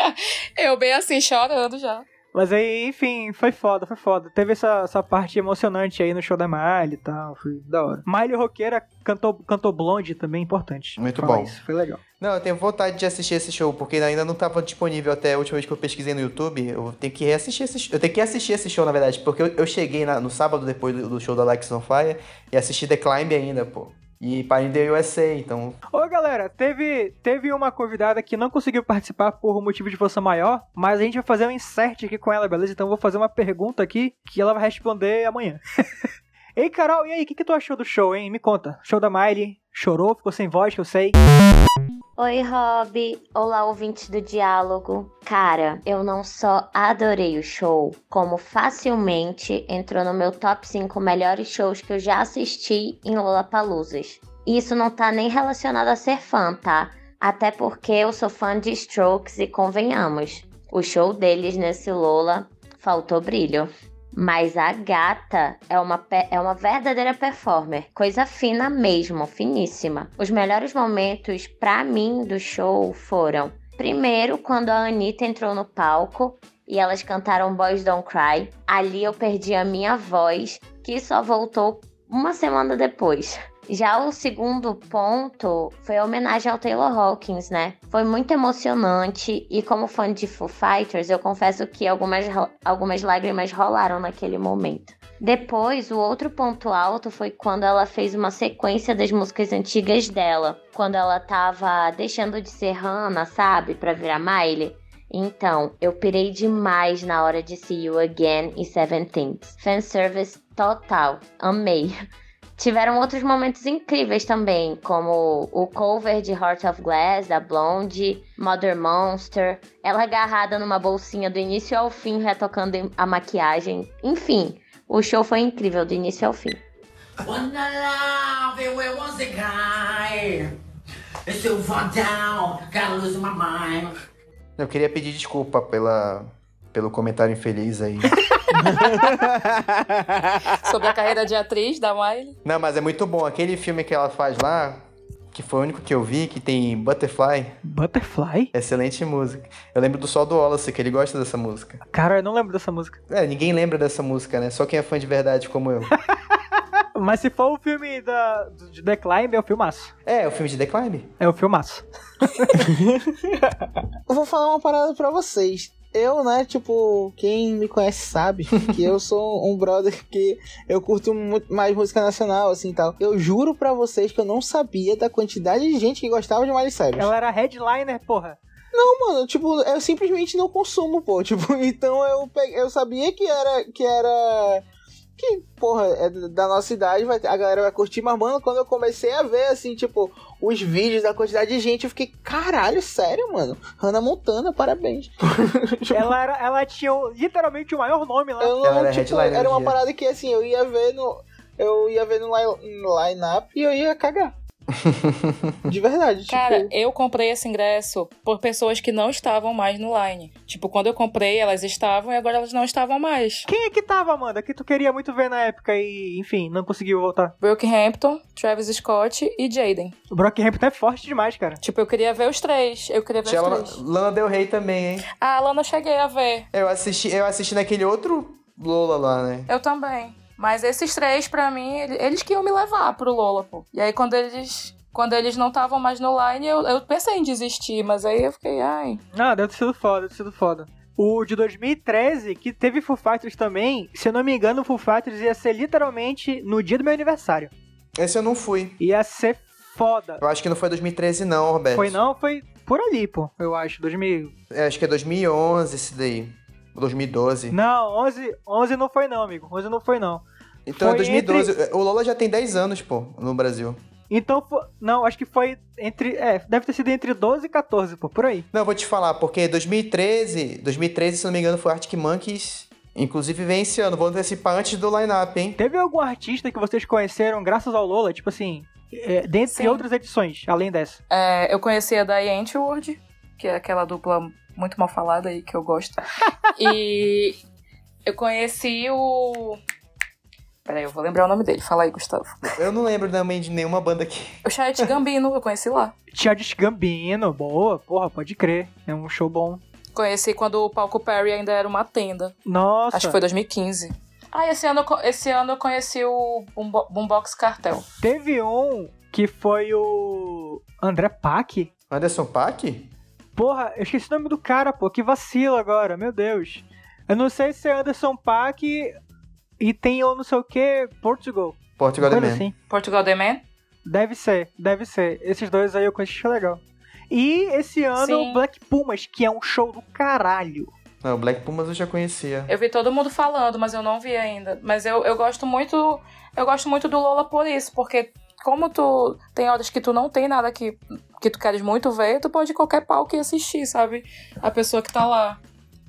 Speaker 5: eu bem assim, chorando já.
Speaker 2: Mas aí, enfim, foi foda, foi foda. Teve essa, essa parte emocionante aí no show da Miley e tal, foi da hora. Miley Roqueira cantou, cantou Blonde também, importante.
Speaker 6: Muito bom.
Speaker 2: Isso, foi legal.
Speaker 6: Não, eu tenho vontade de assistir esse show, porque ainda não estava disponível até a última vez que eu pesquisei no YouTube. Eu tenho que reassistir esse show. Eu tenho que assistir esse show, na verdade, porque eu, eu cheguei na- no sábado depois do, do show da Alex on Fire e assisti The Climb ainda, pô. E Pine the USA, então.
Speaker 2: Ô galera, teve, teve uma convidada que não conseguiu participar por motivo de força maior, mas a gente vai fazer um insert aqui com ela, beleza? Então eu vou fazer uma pergunta aqui que ela vai responder amanhã. Ei, Carol, e aí, o que, que tu achou do show, hein? Me conta. Show da Miley, chorou, ficou sem voz, que eu sei.
Speaker 7: Oi, Rob. Olá, ouvintes do Diálogo. Cara, eu não só adorei o show, como facilmente entrou no meu top 5 melhores shows que eu já assisti em Lollapaloozas. Isso não tá nem relacionado a ser fã, tá? Até porque eu sou fã de Strokes e convenhamos, o show deles nesse Lola faltou brilho. Mas a gata é uma, é uma verdadeira performer. Coisa fina mesmo, finíssima. Os melhores momentos, pra mim, do show foram: primeiro, quando a Anitta entrou no palco e elas cantaram Boys Don't Cry. Ali eu perdi a minha voz, que só voltou uma semana depois. Já o segundo ponto foi a homenagem ao Taylor Hawkins, né? Foi muito emocionante e como fã de Foo Fighters, eu confesso que algumas, algumas lágrimas rolaram naquele momento. Depois, o outro ponto alto foi quando ela fez uma sequência das músicas antigas dela, quando ela tava deixando de ser Hannah, sabe, pra virar Miley. Então, eu pirei demais na hora de See You Again e Seven Things. Fanservice total, amei. Tiveram outros momentos incríveis também, como o cover de Heart of Glass, da Blonde, Mother Monster, ela agarrada numa bolsinha do início ao fim, retocando a maquiagem. Enfim, o show foi incrível do início ao fim.
Speaker 8: Wanna love it where was the guy? It's too far down, gotta lose my mind.
Speaker 6: Eu queria pedir desculpa pela, pelo comentário infeliz aí.
Speaker 5: Sobre a carreira de atriz da Miley.
Speaker 6: Não, mas é muito bom. Aquele filme que ela faz lá, que foi o único que eu vi, que tem Butterfly,
Speaker 2: Butterfly?
Speaker 6: excelente música. Eu lembro do Sol do Wallace, que ele gosta dessa música.
Speaker 2: Cara, eu não lembro dessa música.
Speaker 6: É, ninguém lembra dessa música, né? Só quem é fã de verdade como eu.
Speaker 2: Mas se for o filme da, de The Climb, é o filmaço.
Speaker 6: É, o filme de The Climb.
Speaker 2: É o filmaço.
Speaker 3: Eu vou falar uma parada pra vocês. Eu, né, tipo, quem me conhece sabe que eu sou um brother que eu curto muito mais música nacional, assim e tal. Eu juro pra vocês que eu não sabia da quantidade de gente que gostava de Miley Cyrus.
Speaker 2: Ela era headliner, porra.
Speaker 3: Não, mano, tipo, eu simplesmente não consumo, pô. Tipo, então eu, peguei, eu sabia que era. que era. Que, porra, é da nossa idade, vai, a galera vai curtir, mas, mano, quando eu comecei a ver, assim, tipo, os vídeos da quantidade de gente, eu fiquei, caralho, sério, mano? Hannah Montana, parabéns.
Speaker 2: Ela, era, ela tinha literalmente o maior nome lá.
Speaker 3: eu não,
Speaker 6: Ela era
Speaker 3: tipo, era
Speaker 6: do
Speaker 3: uma
Speaker 6: dia.
Speaker 3: parada que, assim, eu ia ver no. Eu ia ver no line-up e eu ia cagar. De verdade, tipo.
Speaker 5: Cara, eu comprei esse ingresso por pessoas que não estavam mais no line. Tipo, quando eu comprei, elas estavam e agora elas não estavam mais.
Speaker 2: Quem é que tava, Amanda? Que tu queria muito ver na época e, enfim, não conseguiu voltar.
Speaker 5: Brookhampton, Travis Scott e Jaden.
Speaker 2: O Brockhampton é forte demais, cara.
Speaker 5: Tipo, eu queria ver os três. Eu queria ver
Speaker 6: Tinha
Speaker 5: os
Speaker 6: Lana,
Speaker 5: três.
Speaker 6: Lana Del Rey também, hein?
Speaker 5: A Lana eu cheguei a ver.
Speaker 6: Eu assisti, eu assisti naquele outro Lola lá, né?
Speaker 5: Eu também. Mas esses três, pra mim, ele- eles que iam me levar pro Lola, pô. E aí, quando eles. Quando eles não estavam mais no line, eu, eu pensei em desistir, mas aí eu fiquei, ai.
Speaker 2: Ah, deve ter sido foda, deve ter sido foda. O de 2013, que teve Foo Fighters também, se eu não me engano, o Foo Fighters ia ser literalmente no dia do meu aniversário.
Speaker 6: Esse eu não fui.
Speaker 2: Ia ser foda.
Speaker 6: Eu acho que não foi 2013 não, Roberto.
Speaker 2: Foi não? Foi por ali, pô, eu acho. 2000.
Speaker 6: É, acho que é 2011 esse daí. Ou 2012.
Speaker 2: Não, 11, 11 não foi não, amigo. 11 não foi não.
Speaker 6: Então é
Speaker 2: Foi
Speaker 6: 2012. O Lola já tem 10 anos, pô, no Brasil.
Speaker 2: Então, não, acho que foi entre. É, deve ter sido entre 12 e 14, pô, por aí.
Speaker 6: Não, eu vou te falar, porque 2013, 2013, se não me engano, foi Arctic Monkeys. Inclusive vem esse ano, vou antecipar antes do line-up, hein?
Speaker 2: Teve algum artista que vocês conheceram graças ao Lola, tipo assim, é, dentre
Speaker 5: Sim.
Speaker 2: outras edições, além dessa?
Speaker 5: É, eu conheci a Diane Antwoord, que é aquela dupla muito mal falada aí que eu gosto. e eu conheci o. Peraí, eu vou lembrar o nome dele. Fala aí, Gustavo.
Speaker 6: Eu não lembro também de nenhuma banda aqui.
Speaker 5: O Chayet Gambino, eu conheci lá.
Speaker 2: Childish Gambino, boa, porra, pode crer. É um show bom.
Speaker 5: Conheci quando o Palco Perry ainda era uma tenda.
Speaker 2: Nossa.
Speaker 5: Acho que foi 2015. Ah, esse ano, esse ano eu conheci o Boombo- Boombox Cartel.
Speaker 2: Teve um que foi o André Pack.
Speaker 6: Anderson Paak?
Speaker 2: Porra, eu esqueci o nome do cara, pô. Que vacilo agora, meu Deus. Eu não sei se é Anderson Pack e tem ou não sei o que, Portugal.
Speaker 6: Portugal The Man.
Speaker 2: assim.
Speaker 5: Portugal The Man?
Speaker 2: Deve ser, deve ser. Esses dois aí eu conheci, achei legal. E esse ano,
Speaker 5: Sim.
Speaker 2: Black Pumas, que é um show do caralho.
Speaker 6: Não, Black Pumas eu já conhecia.
Speaker 5: Eu vi todo mundo falando, mas eu não vi ainda. Mas eu, eu gosto muito. Eu gosto muito do Lola por isso, porque como tu tem horas que tu não tem nada que, que tu queres muito ver, tu pode ir qualquer palco e assistir, sabe? A pessoa que tá lá.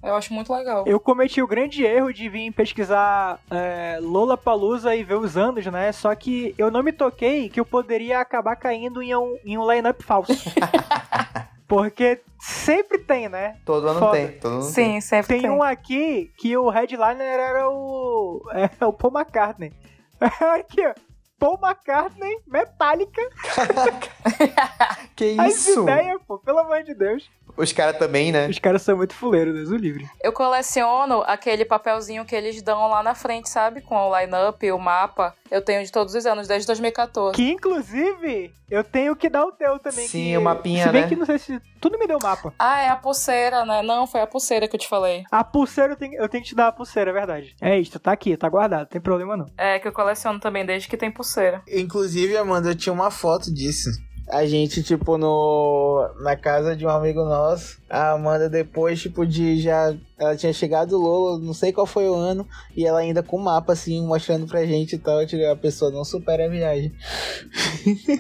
Speaker 5: Eu acho muito legal.
Speaker 2: Eu cometi o grande erro de vir pesquisar é, Lola Palusa e ver os anos, né? Só que eu não me toquei que eu poderia acabar caindo em um, em um line-up falso. Porque sempre tem, né?
Speaker 6: Todo ano
Speaker 2: Foda.
Speaker 6: tem. Todo ano tem.
Speaker 5: Sim, sempre
Speaker 2: Tem
Speaker 5: tem.
Speaker 2: um aqui que o headliner era o. É, o Paul McCartney. aqui, ó. Paul McCartney, Metallica.
Speaker 6: Que
Speaker 2: As
Speaker 6: isso?
Speaker 2: ideias, pô, pelo amor de Deus.
Speaker 6: Os caras também, né?
Speaker 2: Os caras são muito fuleiros, Deus o livre.
Speaker 5: Eu coleciono aquele papelzinho que eles dão lá na frente, sabe? Com o line-up, o mapa. Eu tenho de todos os anos, desde 2014.
Speaker 2: Que inclusive eu tenho que dar o teu também.
Speaker 6: Sim,
Speaker 2: que,
Speaker 6: o mapinha,
Speaker 2: Se bem
Speaker 6: né?
Speaker 2: que não sei se. Tu não me deu o mapa.
Speaker 5: Ah, é a pulseira, né? Não, foi a pulseira que eu te falei.
Speaker 2: A pulseira eu tenho, eu tenho que te dar a pulseira, é verdade. É isso, tá aqui, tá guardado, não tem problema não.
Speaker 5: É, que eu coleciono também desde que tem pulseira.
Speaker 3: Inclusive, Amanda, eu tinha uma foto disso. A gente, tipo, no na casa de um amigo nosso. A Amanda, depois, tipo, de já. Ela tinha chegado Lolo, não sei qual foi o ano. E ela ainda com o mapa, assim, mostrando pra gente e tal. tipo, A pessoa não supera a viagem.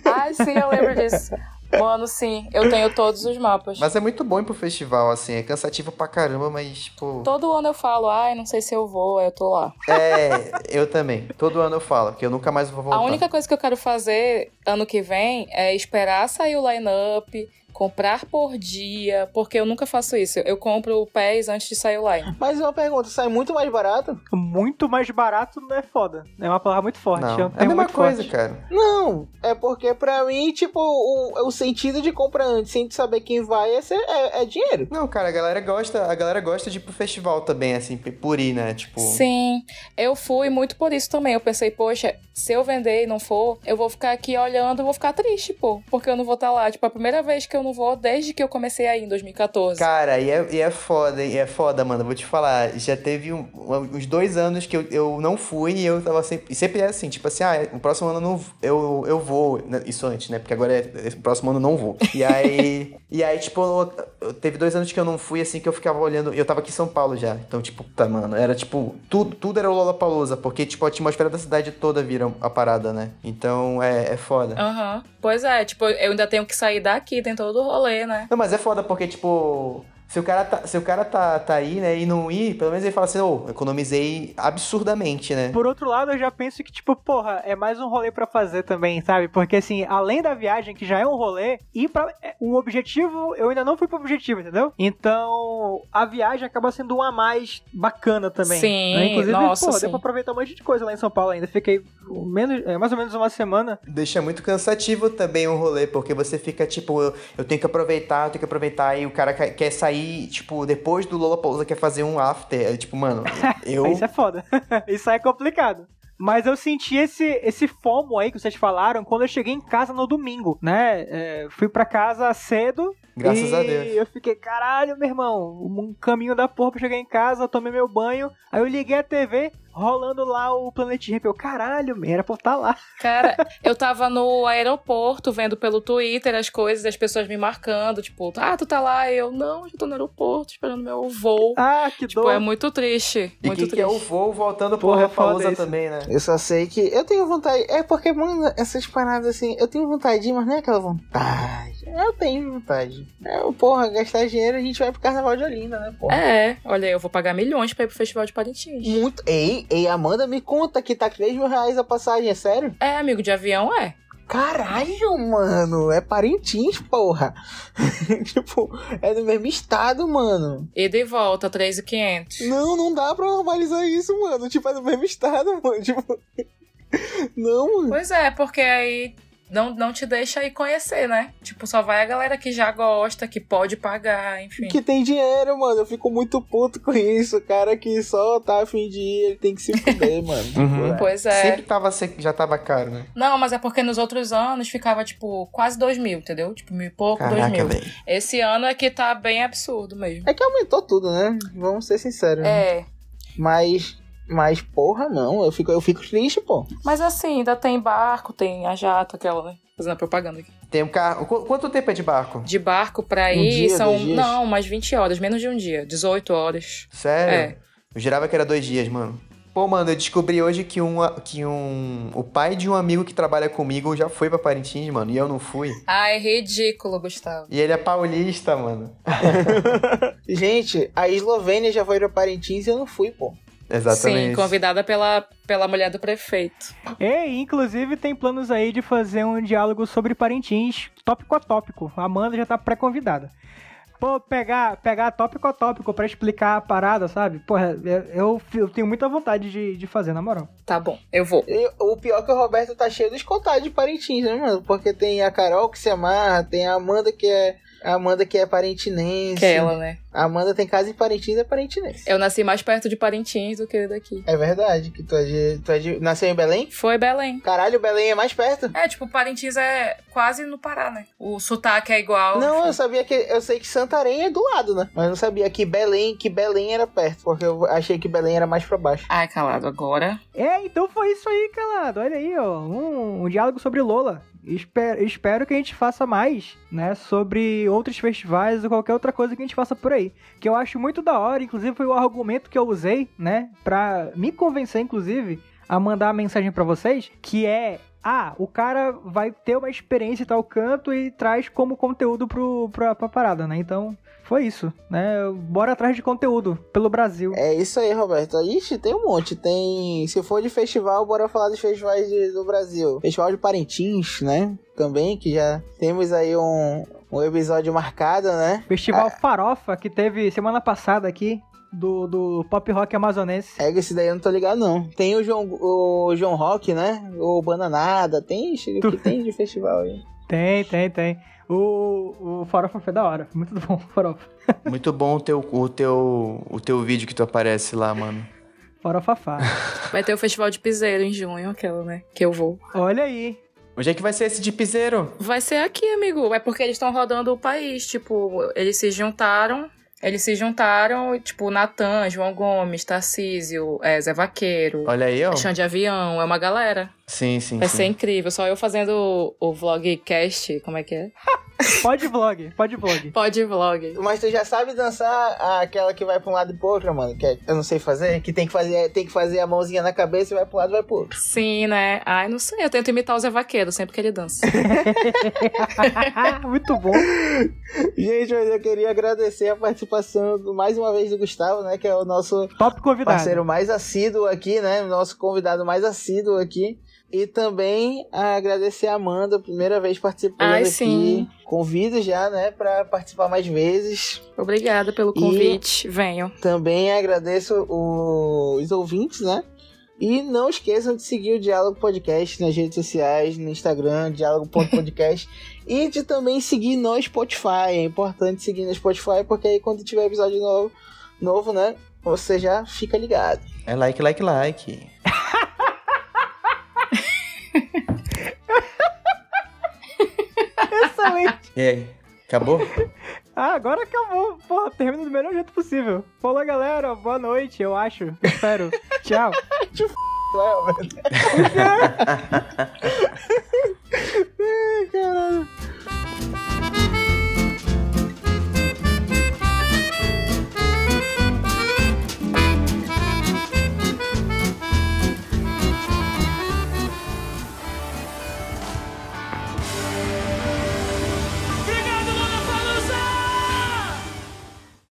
Speaker 5: Ai, sim, eu lembro disso. Mano, sim, eu tenho todos os mapas.
Speaker 6: Mas é muito bom ir pro festival, assim. É cansativo pra caramba, mas, tipo.
Speaker 5: Todo ano eu falo, ai, não sei se eu vou, eu tô lá.
Speaker 6: É, eu também. Todo ano eu falo, que eu nunca mais vou voltar.
Speaker 5: A única coisa que eu quero fazer ano que vem é esperar sair o line-up, comprar por dia, porque eu nunca faço isso. Eu compro o PES antes de sair o line.
Speaker 3: Mas uma pergunta, sai muito mais barato?
Speaker 2: Muito mais barato não é foda. É uma palavra muito forte.
Speaker 6: Não,
Speaker 2: é
Speaker 6: é a mesma coisa,
Speaker 2: forte.
Speaker 6: cara.
Speaker 3: Não, é porque pra mim, tipo, o, o sentido de comprar antes, sem saber quem vai, é, ser- é, é dinheiro.
Speaker 6: Não, cara, a galera gosta, a galera gosta de ir pro festival também, assim, por ir, né? Tipo.
Speaker 5: Sim, eu fui muito por isso também. Eu pensei, poxa, se eu vender e não for, eu vou ficar aqui olhando, eu vou ficar triste, pô, porque eu não vou estar lá. Tipo, a primeira vez que eu não vou desde que eu comecei aí em 2014.
Speaker 6: Cara, e é, e é foda, e é foda, mano. Vou te falar. Já teve um- uns dois anos que eu, eu não fui e eu tava sempre. E sempre é assim, tipo assim, ah, o próximo ano eu não, eu, eu vou. né, Isso antes, né? Porque agora é. O próximo ano eu não vou. E aí. e aí, tipo, teve dois anos que eu não fui, assim, que eu ficava olhando. Eu tava aqui em São Paulo já. Então, tipo, tá, mano. Era tipo. Tudo, tudo era o Lollapalooza. Porque, tipo, a atmosfera da cidade toda vira a parada, né? Então é, é foda.
Speaker 5: Aham. Pois é, tipo, eu ainda tenho que sair daqui, tem todo o rolê, né?
Speaker 6: Não, mas é foda porque, tipo, se o cara tá, se o cara tá, tá aí, né, e não ir, pelo menos ele fala assim, ô, economizei absurdamente, né?
Speaker 2: Por outro lado, eu já penso que, tipo, porra, é mais um rolê pra fazer também, sabe? Porque, assim, além da viagem, que já é um rolê, ir pra. é, O objetivo, eu ainda não fui pro objetivo, entendeu? Então, a viagem acaba sendo um a mais bacana também.
Speaker 5: Sim,
Speaker 2: né? Inclusive,
Speaker 5: nossa,
Speaker 2: porra,
Speaker 5: sim.
Speaker 2: deu pra aproveitar um monte de coisa lá em São Paulo ainda. Fiquei menos, é, mais ou menos uma semana.
Speaker 6: Deixa muito cansativo também o rolê, porque você fica, tipo, eu, eu tenho que aproveitar, eu tenho que aproveitar, e o cara quer, sair, tipo, depois do Lollapalooza, quer fazer um after, é, tipo, mano, eu...
Speaker 2: Isso é foda. Isso aí é complicado. Mas eu senti esse, esse fomo aí que vocês falaram quando eu cheguei em casa no domingo, né? É, fui pra casa cedo
Speaker 6: Graças
Speaker 2: e
Speaker 6: a Deus.
Speaker 2: eu fiquei, caralho, meu irmão, um caminho da porra pra chegar em casa, tomei meu banho, aí eu liguei a TV, rolando lá o Planet Ramp, eu, caralho, man, era pra estar lá.
Speaker 5: Cara, eu tava no aeroporto vendo pelo Twitter as coisas, as pessoas me marcando, tipo, ah, tu tá lá? E eu, não, eu tô no aeroporto esperando meu voo.
Speaker 2: Ah, que
Speaker 5: Tipo,
Speaker 2: dor.
Speaker 5: é muito triste.
Speaker 6: E
Speaker 5: Muito
Speaker 6: que,
Speaker 5: triste.
Speaker 6: que é o voo voltando pro
Speaker 2: Porra, é
Speaker 6: também, né?
Speaker 3: Eu só sei que eu tenho vontade. É porque, mano, essas paradas assim, eu tenho vontade, mas não é aquela vontade. Eu tenho vontade. É, porra, gastar dinheiro a gente vai pro carnaval de Olinda, né, porra?
Speaker 5: É, olha, eu vou pagar milhões pra ir pro Festival de Parintins.
Speaker 3: Muito. Ei, ei, Amanda, me conta que tá 3 mil reais a passagem, é sério?
Speaker 5: É, amigo de avião, é.
Speaker 3: Caralho, mano, é Parintins, porra. tipo, é do mesmo estado, mano.
Speaker 5: E volta, 3,500.
Speaker 3: Não, não dá pra normalizar isso, mano. Tipo, é do mesmo estado, mano. Tipo. Não, mano.
Speaker 5: Pois é, porque aí não, não te deixa ir conhecer, né? Tipo, só vai a galera que já gosta, que pode pagar, enfim.
Speaker 3: Que tem dinheiro, mano. Eu fico muito puto com isso. O cara que só tá afim de ir, ele tem que se fuder, mano.
Speaker 6: Uhum.
Speaker 5: Pois é.
Speaker 6: Sempre tava, já tava caro, né?
Speaker 5: Não, mas é porque nos outros anos ficava, tipo, quase dois mil, entendeu? Tipo, mil e pouco, dois
Speaker 6: Caraca,
Speaker 5: mil.
Speaker 6: velho.
Speaker 5: Esse ano é que tá bem absurdo mesmo.
Speaker 3: É que aumentou tudo, né? Vamos ser sinceros. né?
Speaker 5: É.
Speaker 3: Mas. Mas, porra, não. Eu fico, eu fico triste, pô.
Speaker 5: Mas assim, ainda tem barco, tem a jato, aquela, né? Fazendo propaganda aqui.
Speaker 6: Tem um carro. Qu- Quanto tempo é de barco?
Speaker 5: De barco pra
Speaker 3: Um
Speaker 5: ir
Speaker 3: dia,
Speaker 5: são.
Speaker 3: dois dias?
Speaker 5: Não, mais 20 horas, menos de um dia. 18 horas.
Speaker 6: Sério?
Speaker 5: É.
Speaker 6: Eu jurava que era dois dias, mano. Pô, mano, eu descobri hoje que um, que um. O pai de um amigo que trabalha comigo já foi pra Parintins, mano, e eu não fui.
Speaker 5: Ai, ridículo, Gustavo.
Speaker 6: E ele é paulista, mano.
Speaker 3: Gente, a Eslovênia já foi pra Parintins e eu não fui, pô.
Speaker 6: Exatamente.
Speaker 5: Sim, convidada pela, pela mulher do prefeito.
Speaker 2: E, inclusive, tem planos aí de fazer um diálogo sobre Parintins, tópico a tópico. A Amanda já tá pré-convidada. Pô, pegar, pegar tópico a tópico pra explicar a parada, sabe? Porra, eu, eu tenho muita vontade de, de fazer, na moral.
Speaker 5: Tá bom, eu vou.
Speaker 3: E o pior é que o Roberto tá cheio dos contatos de Parintins, né, mano? Porque tem a Carol que se amarra, tem a Amanda que é. A Amanda que é parintinense.
Speaker 5: Que é ela, né?
Speaker 3: A Amanda tem casa em Parintins, é parintinense.
Speaker 5: Eu nasci mais perto de Parintins do que daqui.
Speaker 3: É verdade, que tu é de. Tu é de nasceu em Belém?
Speaker 5: Foi Belém.
Speaker 3: Caralho, Belém é mais perto.
Speaker 5: É, tipo, Parintins é quase no Pará, né? O sotaque é igual.
Speaker 3: Não,
Speaker 5: enfim.
Speaker 3: eu sabia que. Eu sei que Santarém é do lado, né? Mas eu não sabia que Belém, que Belém era perto. Porque eu achei que Belém era mais pra baixo.
Speaker 5: Ai, calado, agora.
Speaker 2: É, então foi isso aí, calado. Olha aí, ó. Um, um diálogo sobre Lola. Espero, espero que a gente faça mais, né? Sobre outros festivais ou qualquer outra coisa que a gente faça por aí. Que eu acho muito da hora, inclusive foi o argumento que eu usei, né? Pra me convencer, inclusive, a mandar a mensagem pra vocês, que é. Ah, o cara vai ter uma experiência em tal canto e traz como conteúdo pro, pra, pra parada, né? Então, foi isso, né? Bora atrás de conteúdo pelo Brasil.
Speaker 3: É isso aí, Roberto. Ixi, tem um monte. Tem. Se for de festival, bora falar dos festivais de- do Brasil. Festival de Parintins, né? Também, que já temos aí um, um episódio marcado, né?
Speaker 2: Festival Farofa, que teve semana passada aqui, do, do pop rock amazonense.
Speaker 3: É, esse daí eu não tô ligado, não. Tem o João, o João Rock, né? O Bananada. Tem, que tem de festival aí.
Speaker 2: Tem, tem, tem. O, o Farofa foi da hora, muito bom Farofa.
Speaker 6: Muito bom o teu, o, teu, o teu vídeo que tu aparece lá, mano.
Speaker 2: Farofafá.
Speaker 5: Vai ter o Festival de Piseiro em junho, aquela, né? Que eu vou.
Speaker 2: Olha aí.
Speaker 6: Onde é que vai ser esse de piseiro?
Speaker 5: Vai ser aqui, amigo. É porque eles estão rodando o país. Tipo, eles se juntaram. Eles se juntaram, tipo, Natan, João Gomes, Tarcísio, é, Zé Vaqueiro,
Speaker 6: Olha aí, ó.
Speaker 5: Chão de Avião, é uma galera.
Speaker 6: Sim, sim,
Speaker 5: Vai
Speaker 6: sim.
Speaker 5: ser incrível. Só eu fazendo o, o vlogcast, como é que é?
Speaker 2: Pode vlog, pode vlog.
Speaker 5: Pode vlog.
Speaker 3: Mas tu já sabe dançar aquela que vai pra um lado e pro outro, mano? Que é- eu não sei fazer. Que tem que fazer, tem que fazer a mãozinha na cabeça e vai pra um lado e vai pro outro.
Speaker 5: Sim, né? Ai, não sei. Eu tento imitar o Zé Vaqueiro sempre que ele dança.
Speaker 2: muito bom.
Speaker 3: Gente, mas eu queria agradecer a participação do- mais uma vez do Gustavo, né? Que é o nosso
Speaker 2: Top convidado.
Speaker 3: parceiro mais assíduo aqui, né? Nosso convidado mais assíduo aqui. E também agradecer a Amanda, primeira vez participando
Speaker 5: Ai,
Speaker 3: aqui.
Speaker 5: sim.
Speaker 3: Convido já, né, pra participar mais vezes.
Speaker 5: Obrigada pelo
Speaker 3: E-
Speaker 5: convite. Venham.
Speaker 3: Também agradeço os ouvintes, né? E não esqueçam de seguir o Diálogo Podcast nas redes sociais, no Instagram, diálogo.podcast. e de também seguir no Spotify. É importante seguir no Spotify, porque aí quando tiver episódio novo, novo né? Você já fica ligado.
Speaker 6: É like, like, like.
Speaker 2: Excelente.
Speaker 6: E aí? Acabou?
Speaker 2: Ah, agora acabou. Porra, termina do melhor jeito possível. Falou, galera. Boa noite, eu acho. Espero. Tchau.
Speaker 3: Léo, velho.
Speaker 2: Ai, caralho.